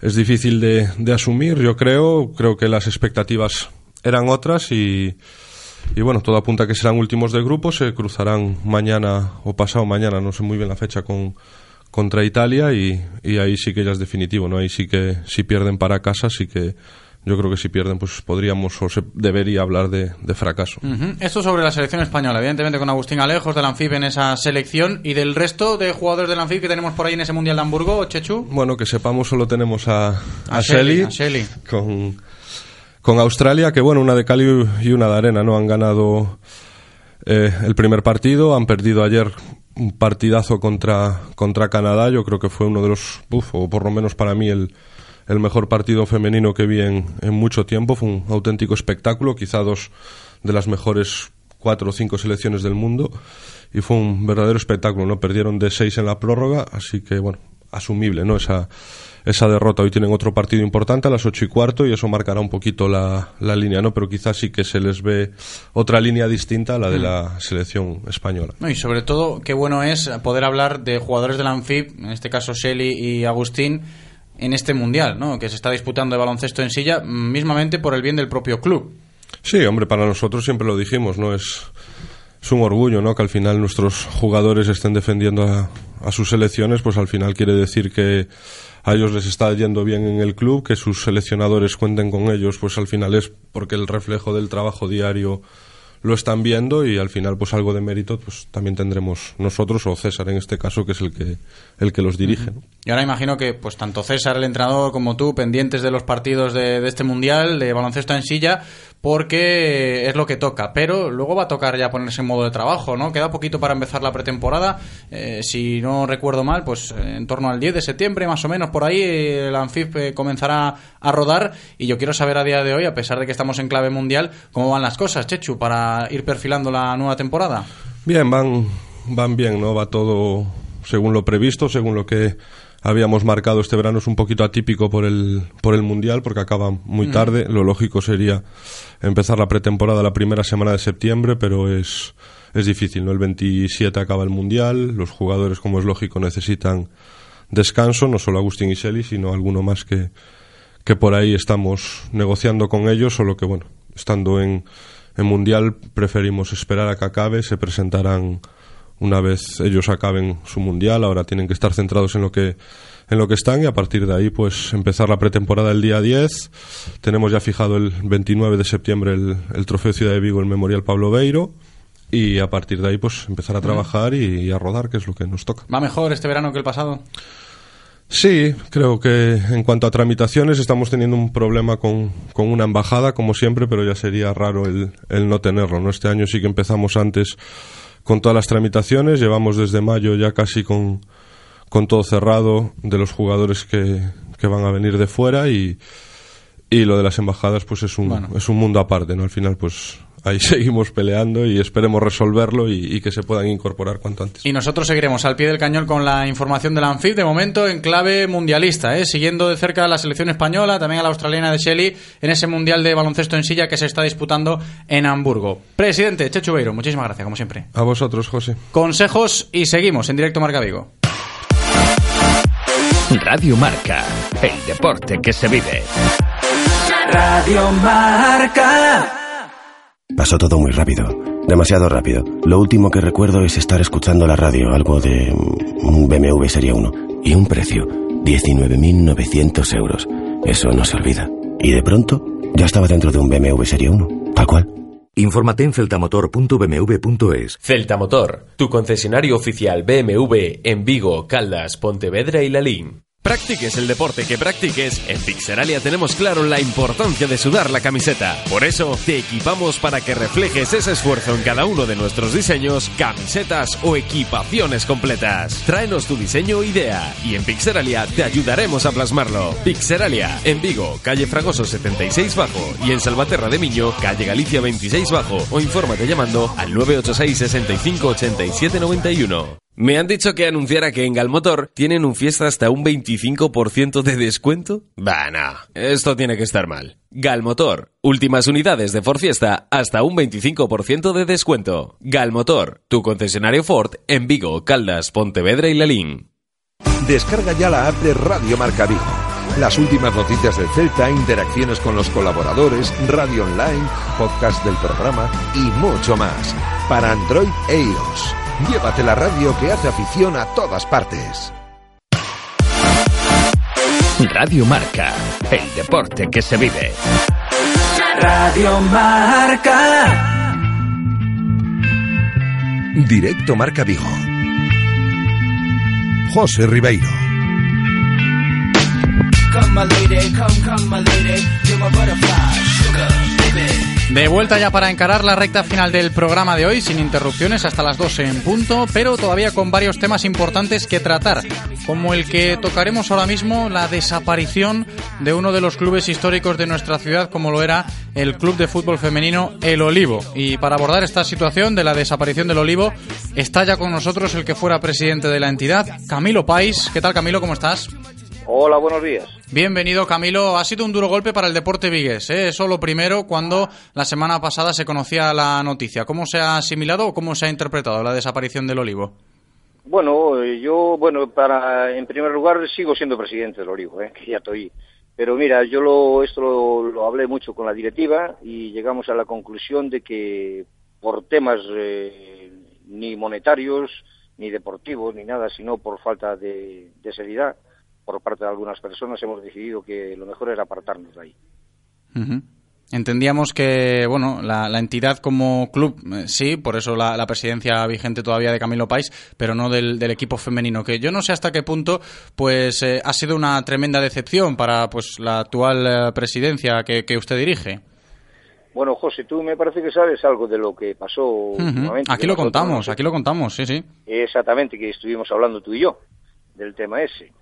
es difícil de, de asumir, yo creo, creo que las expectativas eran otras y, y bueno, todo apunta a que serán últimos de grupo, se cruzarán mañana o pasado mañana, no sé muy bien la fecha con contra Italia y, y ahí sí que ya es definitivo, ¿no? Ahí sí que si pierden para casa, sí que yo creo que si pierden pues podríamos o se debería hablar de, de fracaso. Esto sobre la selección española, evidentemente con Agustín Alejos del Anfib en esa selección y del resto de jugadores del Anfib que tenemos por ahí en ese Mundial de Hamburgo, Chechu. Bueno, que sepamos, solo tenemos a, a, A Shelley, Shelley a Shelley. con, con Australia, que bueno, una de Cali y una de arena, ¿no? Han ganado eh, el primer partido, han perdido ayer un partidazo contra, contra Canadá. Yo creo que fue uno de los, uf, o por lo menos para mí, el, el mejor partido femenino que vi en, en mucho tiempo. Fue un auténtico espectáculo, quizá dos de las mejores cuatro o cinco selecciones del mundo. Y fue un verdadero espectáculo, ¿no? Perdieron de seis en la prórroga, así que, bueno, asumible, ¿no? Esa, esa derrota. Hoy tienen otro partido importante a las ocho y cuarto y eso marcará un poquito la, la línea, ¿no? Pero quizás sí que se les ve otra línea distinta a la de Mm. la selección española. No, y sobre todo, qué bueno es poder hablar de jugadores del Anfib, en este caso Shelly y Agustín, en este mundial, ¿no? Que se está disputando de baloncesto en silla, mismamente por el bien del propio club. Sí, hombre, para nosotros siempre lo dijimos, ¿no? Es, es un orgullo, ¿no? Que al final nuestros jugadores estén defendiendo a, a sus selecciones, pues al final quiere decir que a ellos les está yendo bien en el club, que sus seleccionadores cuenten con ellos, pues al final es porque el reflejo del trabajo diario lo están viendo y al final pues algo de mérito pues también tendremos nosotros o César en este caso que es el que el que los dirige. ¿no? Y ahora imagino que pues tanto César, el entrenador, como tú, pendientes de los partidos de, de este mundial, de baloncesto en silla, porque es lo que toca. Pero luego va a tocar ya ponerse en modo de trabajo, ¿no? Queda poquito para empezar la pretemporada. Eh, si no recuerdo mal, pues eh, en torno al 10 de septiembre, más o menos, por ahí, el Anfib eh, comenzará a rodar. Y yo quiero saber a día de hoy, a pesar de que estamos en clave mundial, cómo van las cosas, Chechu, para ir perfilando la nueva temporada. Bien, van van bien, ¿no? Va todo según lo previsto, según lo que habíamos marcado este verano es un poquito atípico por el por el mundial porque acaba muy Ujú. tarde. Lo lógico sería empezar la pretemporada la primera semana de septiembre, pero es es difícil, ¿no? El 27 acaba el mundial, los jugadores como es lógico necesitan descanso, no solo Agustín y Shelley, sino alguno más que que por ahí estamos negociando con ellos, solo que bueno, estando en en mundial preferimos esperar a que acabe, se presentarán una vez ellos acaben su mundial, ahora tienen que estar centrados en lo que en lo que están y a partir de ahí pues empezar la pretemporada el día 10. Tenemos ya fijado el 29 de septiembre el, el Trofeo Ciudad de Vigo, el Memorial Pablo Beiro y a partir de ahí pues empezar a trabajar y, y a rodar, que es lo que nos toca. ¿Va mejor este verano que el pasado? Sí, creo que en cuanto a tramitaciones estamos teniendo un problema con, con una embajada, como siempre, pero ya sería raro el, el no tenerlo. ¿no? Este año sí que empezamos antes con todas las tramitaciones, llevamos desde mayo ya casi con, con todo cerrado de los jugadores que, que van a venir de fuera y, y lo de las embajadas pues es un, Bueno. es un mundo aparte, ¿no? Al final pues ahí seguimos peleando y esperemos resolverlo y, y que se puedan incorporar cuanto antes. Y nosotros seguiremos al pie del cañón con la información del Anfib, de momento en clave mundialista, ¿eh? siguiendo de cerca a la selección española, también a la australiana de Shelley, en ese mundial de baloncesto en silla que se está disputando en Hamburgo. Presidente Chechu Beiro, muchísimas gracias, como siempre. A vosotros, José. Consejos y seguimos en directo Marca Vigo. Radio Marca, el deporte que se vive. Radio Marca. Pasó todo muy rápido, demasiado rápido. Lo último que recuerdo es estar escuchando la radio, algo de mm, un BMW Serie 1. Y un precio, 19.900 euros. Eso no se olvida. Y de pronto, ya estaba dentro de un BMW Serie 1, tal cual. Infórmate en celtamotor.bmw.es. Celtamotor, tu concesionario oficial BMW en Vigo, Caldas, Pontevedra y Lalín. Practiques el deporte que practiques, en Pixeralia tenemos claro la importancia de sudar la camiseta. Por eso, te equipamos para que reflejes ese esfuerzo en cada uno de nuestros diseños, camisetas o equipaciones completas. Tráenos tu diseño o idea y en Pixeralia te ayudaremos a plasmarlo. Pixeralia, en Vigo, calle Fragoso 76 Bajo y en Salvaterra de Miño, calle Galicia 26 Bajo o infórmate llamando al 986 65 87 91. Me han dicho que anunciara que en Galmotor tienen un fiesta hasta un 25% de descuento. Bah, no. Esto tiene que estar mal. Galmotor. Últimas unidades de Ford Fiesta hasta un 25% de descuento. Galmotor. Tu concesionario Ford en Vigo, Caldas, Pontevedra y Lalín. Descarga ya la app de Radio Marca Vigo. Las últimas noticias del Celta, interacciones con los colaboradores, radio online, podcast del programa y mucho más. Para Android e iOS. Llévate la radio que hace afición a todas partes. Radio Marca, el deporte que se vive. Radio Marca. Directo Marca Vigo. José Ribeiro. Come, my lady, come, come, my lady. You're my butterfly. De vuelta ya para encarar la recta final del programa de hoy, sin interrupciones hasta las 12 en punto, pero todavía con varios temas importantes que tratar, como el que tocaremos ahora mismo, la desaparición de uno de los clubes históricos de nuestra ciudad, como lo era el Club de Fútbol Femenino El Olivo. Y para abordar esta situación de la desaparición del Olivo, está ya con nosotros el que fuera presidente de la entidad, Camilo Pais. ¿Qué tal, Camilo? ¿Cómo estás? Hola, buenos días. Bienvenido, Camilo. Ha sido un duro golpe para el deporte vigués. ¿eh? Eso lo primero cuando la semana pasada se conocía la noticia. ¿Cómo se ha asimilado o cómo se ha interpretado la desaparición del Olivo? Bueno, yo, bueno, para, en primer lugar sigo siendo presidente del Olivo, ¿eh? que ya estoy. Pero mira, yo lo, esto lo, hablé mucho con la directiva y llegamos a la conclusión de que por temas eh, ni monetarios, ni deportivos, ni nada, sino por falta de, de seriedad, por parte de algunas personas hemos decidido que lo mejor era apartarnos de ahí. Entendíamos que, bueno, la, entidad como club, eh, sí, por eso la, presidencia vigente todavía de Camilo País, pero no del, equipo femenino, que yo no sé hasta qué punto, pues, eh, ha sido una tremenda decepción para, pues, la actual eh, presidencia que, usted dirige. Bueno, José, tú me parece que sabes algo de lo que pasó. Aquí lo contamos, aquí lo contamos, sí, sí. Exactamente, que estuvimos hablando tú y yo del tema ese.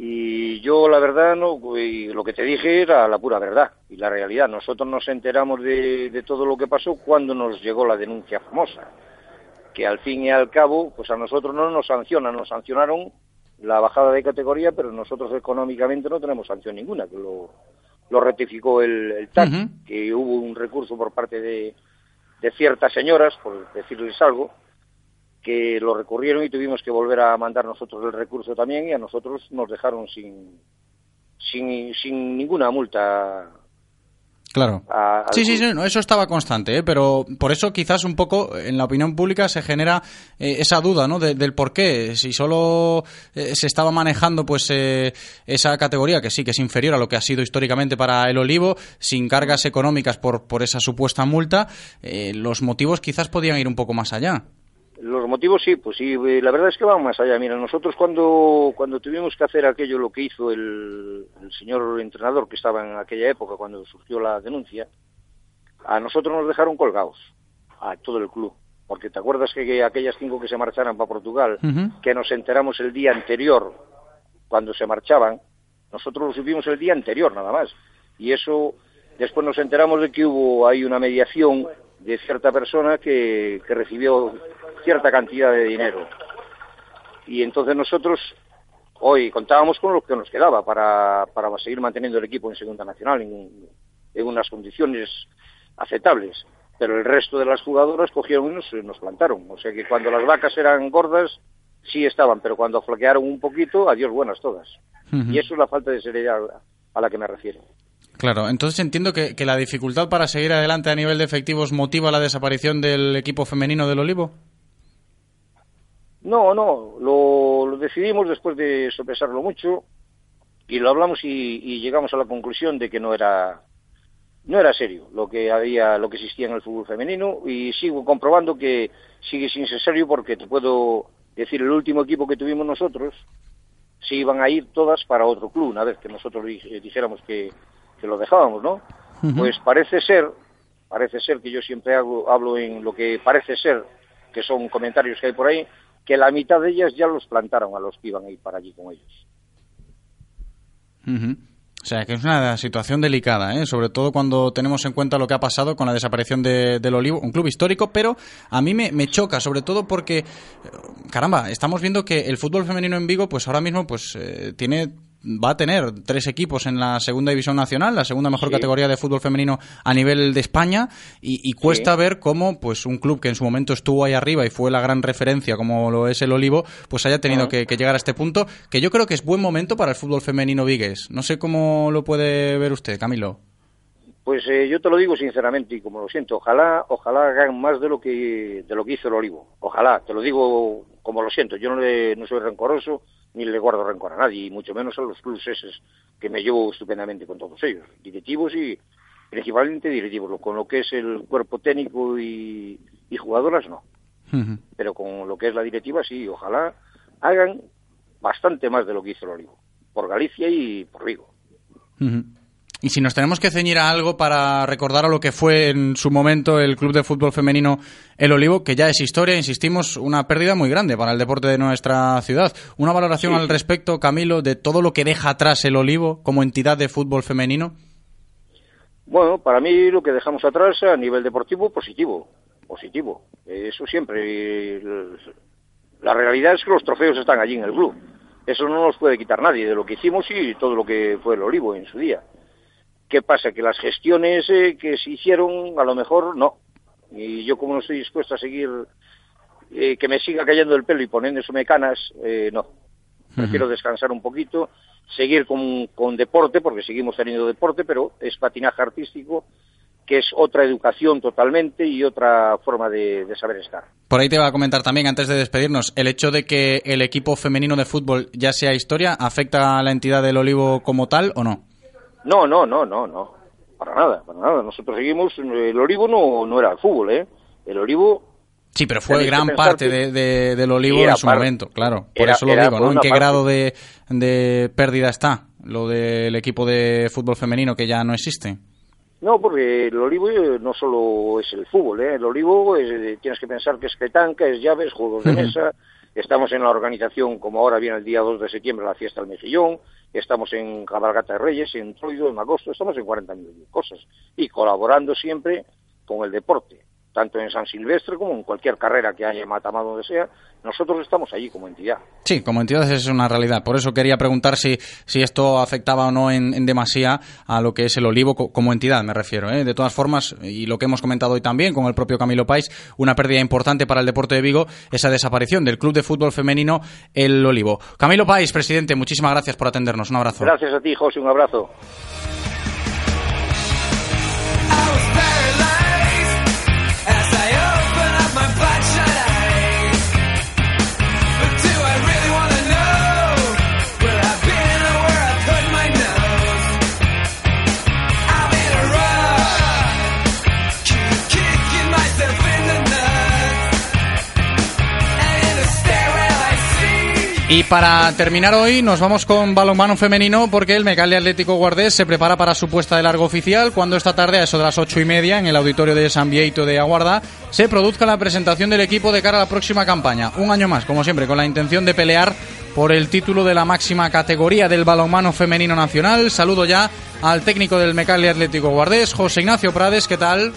Y yo, la verdad, no, lo que te dije era la pura verdad y la realidad. Nosotros nos enteramos de, todo lo que pasó cuando nos llegó la denuncia famosa, que al fin y al cabo, pues a nosotros no nos sancionan, nos sancionaron la bajada de categoría, pero nosotros económicamente no tenemos sanción ninguna, que lo, lo rectificó el, el TAC, que hubo un recurso por parte de, de ciertas señoras, por decirles algo, que lo recurrieron y tuvimos que volver a mandar nosotros el recurso también y a nosotros nos dejaron sin, sin, sin ninguna multa Claro. sí, sí, sí, eso estaba constante, ¿eh? pero por eso quizás un poco en la opinión pública se genera eh, esa duda, ¿no? del por qué. Si solo eh, se estaba manejando, pues, esa categoría que sí, que es inferior a lo que ha sido históricamente para el olivo, sin cargas económicas por, por esa supuesta multa, los motivos quizás podían ir un poco más allá. Los motivos sí, pues sí, eh, la verdad es que vamos más allá. Mira, nosotros cuando, cuando tuvimos que hacer aquello, lo que hizo el, señor entrenador que estaba en aquella época, cuando surgió la denuncia, a nosotros nos dejaron colgados, a todo el club. Porque te acuerdas que, aquellas cinco que se marcharan para Portugal, que nos enteramos el día anterior, cuando se marchaban, nosotros lo supimos el día anterior nada más. Y eso, después nos enteramos de que hubo ahí una mediación de cierta persona que, que recibió cierta cantidad de dinero. Y entonces nosotros hoy contábamos con lo que nos quedaba para, para seguir manteniendo el equipo en Segunda Nacional en, en unas condiciones aceptables. Pero el resto de las jugadoras cogieron y nos, nos plantaron. O sea que cuando las vacas eran gordas, sí estaban, pero cuando flaquearon un poquito, adiós buenas todas. Y eso es la falta de seriedad a la que me refiero. Claro, entonces entiendo que, que, la dificultad para seguir adelante a nivel de efectivos motiva la desaparición del equipo femenino del Olivo. No, no, lo, decidimos después de sopesarlo mucho y lo hablamos y, llegamos a la conclusión de que no era no era serio lo que había lo que existía en el fútbol femenino y sigo comprobando que sigue sin ser serio porque te puedo decir el último equipo que tuvimos nosotros se iban a ir todas para otro club una vez que nosotros dijéramos que, que lo dejábamos no pues parece ser parece ser que yo siempre hago, hablo en lo que parece ser que son comentarios que hay por ahí que la mitad de ellas ya los plantaron a los que iban a ir para allí con ellos. O sea, que es una situación delicada, ¿eh? sobre todo cuando tenemos en cuenta lo que ha pasado con la desaparición de, del Olivo, un club histórico, pero a mí me, me, choca, sobre todo porque, caramba, estamos viendo que el fútbol femenino en Vigo, pues ahora mismo, pues eh, tiene va a tener tres equipos en la segunda división nacional, la segunda mejor categoría de fútbol femenino a nivel de España, y, cuesta ver cómo pues un club que en su momento estuvo ahí arriba y fue la gran referencia como lo es el Olivo, pues haya tenido que, llegar a este punto, que yo creo que es buen momento para el fútbol femenino vigues. No sé cómo lo puede ver usted, Camilo. Pues eh, yo te lo digo sinceramente y como lo siento, ojalá, ojalá hagan más de lo que de lo que hizo el Olivo. Ojalá, te lo digo como lo siento. Yo no, no soy rencoroso, ni le guardo rencor a nadie, y mucho menos a los clubes esos que me llevo estupendamente con todos ellos, directivos y principalmente directivos, con lo que es el cuerpo técnico y, jugadoras no. Pero con lo que es la directiva sí, ojalá hagan bastante más de lo que hizo el Olivo, por Galicia y por Vigo. Y si nos tenemos que ceñir a algo para recordar a lo que fue en su momento el Club de Fútbol Femenino El Olivo, que ya es historia, insistimos, una pérdida muy grande para el deporte de nuestra ciudad. Una valoración al respecto, Camilo, de todo lo que deja atrás el Olivo como entidad de fútbol femenino. Bueno, para mí lo que dejamos atrás a nivel deportivo, positivo, positivo. Eso siempre. La realidad es que los trofeos están allí en el club. Eso no nos puede quitar nadie de lo que hicimos y todo lo que fue el Olivo en su día. ¿Qué pasa? Que las gestiones eh, que se hicieron, a lo mejor no. Y yo como no estoy dispuesto a seguir, eh, que me siga cayendo el pelo y poniéndose mecanas, eh, no. Prefiero descansar un poquito, seguir con, con deporte, porque seguimos teniendo deporte, pero es patinaje artístico, que es otra educación totalmente y otra forma de, de, saber estar. Por ahí te va a comentar también, antes de despedirnos, el hecho de que el equipo femenino de fútbol ya sea historia, ¿afecta a la entidad del Olivo como tal o no? No, no, no, no, no. Para nada, para nada. Nosotros seguimos. El Olivo no, no era el fútbol, ¿eh? El Olivo. Sí, pero fue gran parte de, de, del Olivo en su par... momento, claro. Por era, eso lo digo, ¿no? ¿En qué parte. grado de, de pérdida está lo del equipo de fútbol femenino que ya no existe? No, porque el olivo no solo es el fútbol, ¿eh? el olivo es, tienes que pensar que es petanca, es llaves, juegos de mesa, estamos en la organización, como ahora viene el día 2 de septiembre, la fiesta del mejillón, estamos en Cabalgata de Reyes, en Troido, en agosto, estamos en 40.000 cosas. Y colaborando siempre con el deporte, tanto en San Silvestre como en cualquier carrera que haya Matamá donde sea, nosotros estamos allí como entidad. Sí, como entidad es una realidad. Por eso quería preguntar si, si esto afectaba o no en, en demasía a lo que es el olivo como entidad, me refiero. ¿eh? De todas formas, y lo que hemos comentado hoy también con el propio Camilo Pais, una pérdida importante para el deporte de Vigo, esa desaparición del Club de Fútbol Femenino El Olivo. Camilo Pais, presidente, muchísimas gracias por atendernos. Un abrazo. Gracias a ti, José, un abrazo. Y para terminar hoy nos vamos con balonmano femenino porque el Mecalle Atlético Guardés se prepara para su puesta de largo oficial cuando esta tarde a eso de las ocho y media en el auditorio de San Vieito de Aguarda se produzca la presentación del equipo de cara a la próxima campaña. Un año más, como siempre, con la intención de pelear por el título de la máxima categoría del balonmano femenino nacional. Saludo ya al técnico del Mecalle Atlético Guardés, José Ignacio Prades, ¿qué tal?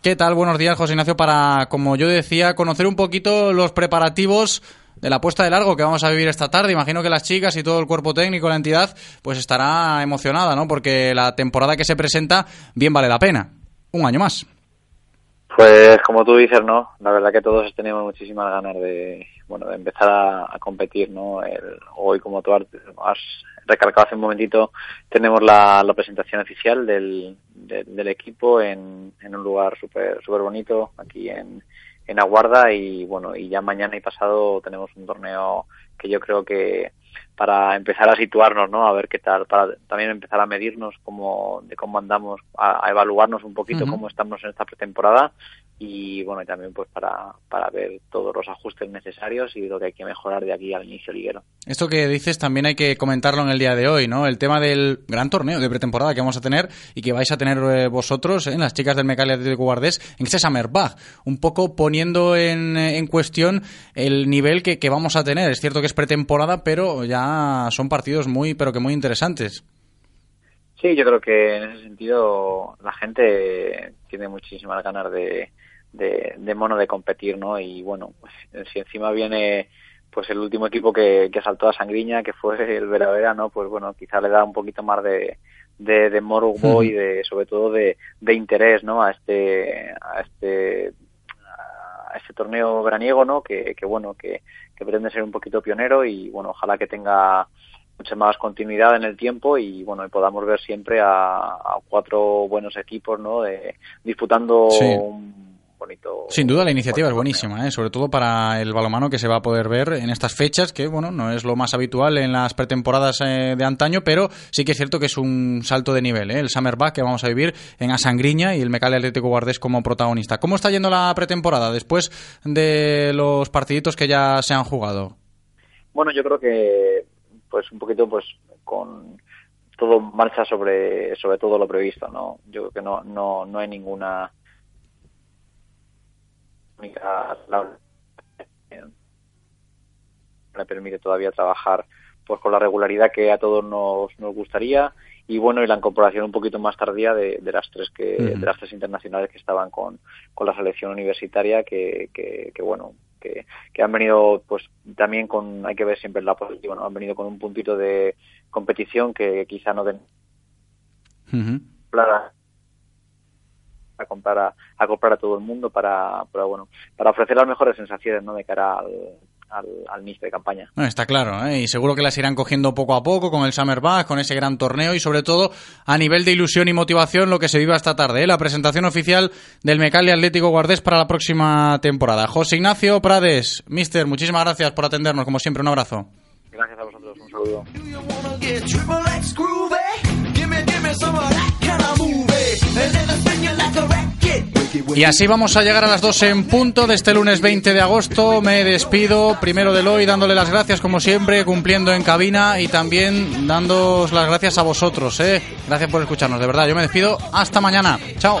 ¿Qué tal? Buenos días, José Ignacio, para, como yo decía, conocer un poquito los preparativos de la puesta de largo que vamos a vivir esta tarde. Imagino que las chicas y todo el cuerpo técnico, la entidad, pues estará emocionada, ¿no? Porque la temporada que se presenta bien vale la pena. Un año más. Pues como tú dices, ¿no? La verdad que todos tenemos muchísimas ganas de, bueno, de empezar a, competir, ¿no? El, hoy, como tú has recalcado hace un momentito, tenemos la, presentación oficial del, de, del equipo en, en un lugar súper super bonito aquí en, en Aguarda y bueno, y ya mañana y pasado tenemos un torneo que yo creo que para empezar a situarnos, ¿no? A ver qué tal, para también empezar a medirnos cómo, de cómo andamos, a, a evaluarnos un poquito uh -huh. cómo estamos en esta pretemporada y bueno, y también pues para, para ver todos los ajustes necesarios y lo que hay que mejorar de aquí al inicio liguero. Esto que dices también hay que comentarlo en el día de hoy, ¿no? El tema del gran torneo de pretemporada que vamos a tener y que vais a tener eh, vosotros, ¿eh? las chicas del Mecalia Atlético Guardés, en este Summerbach, un poco poniendo en, en cuestión el nivel que, que vamos a tener. Es cierto que es pretemporada, pero ya son partidos muy, pero que muy interesantes. Sí, yo creo que en ese sentido la gente tiene muchísimas ganas de, de, de mono de competir, ¿no? Y bueno, pues, si encima viene pues el último equipo que, que saltó a Sangriña, que fue el Vera Vera, ¿no? Pues bueno, quizá le da un poquito más de, de, de morbo y de, sobre todo de, de interés, ¿no? A este, a este, a este torneo veraniego, ¿no? Que, que bueno, que, que pretende ser un poquito pionero y bueno, ojalá que tenga mucha más continuidad en el tiempo y bueno y podamos ver siempre a, a cuatro buenos equipos no de, disputando sí. un bonito sin duda la iniciativa es buenísima ¿eh? sobre todo para el balomano que se va a poder ver en estas fechas que bueno no es lo más habitual en las pretemporadas eh, de antaño pero sí que es cierto que es un salto de nivel ¿eh? el Summer Back que vamos a vivir en Asangriña y el Mecal Atlético Guardés como protagonista ¿cómo está yendo la pretemporada después de los partiditos que ya se han jugado? Bueno yo creo que pues un poquito pues con todo marcha sobre sobre todo lo previsto no yo creo que no no no hay ninguna única me permite todavía trabajar pues con la regularidad que a todos nos, nos gustaría. Y bueno y la incorporación un poquito más tardía de, de las tres que de las tres internacionales que estaban con, con la selección universitaria que, que, que, bueno que, que han venido pues también con hay que ver siempre el lado positivo ¿no? han venido con un puntito de competición que quizá no den para a comprar a, a comprar a todo el mundo para, para bueno para ofrecer las mejores sensaciones no de cara al al, al de campaña No, está claro, ¿eh? y seguro que las irán cogiendo poco a poco con el Summer Bash, con ese gran torneo y sobre todo a nivel de ilusión y motivación lo que se viva esta tarde, ¿eh? la presentación oficial del Mecali Atlético Guardés para la próxima temporada. José Ignacio Prades, Mister, muchísimas gracias por atendernos, como siempre, un abrazo. gracias a vosotros un saludo Y así vamos a llegar a las 2 en punto de este lunes 20 de agosto. Me despido primero de hoy dándole las gracias como siempre, cumpliendo en cabina y también dándoos las gracias a vosotros. ¿eh? Gracias por escucharnos, de verdad. Yo me despido. Hasta mañana. Chao.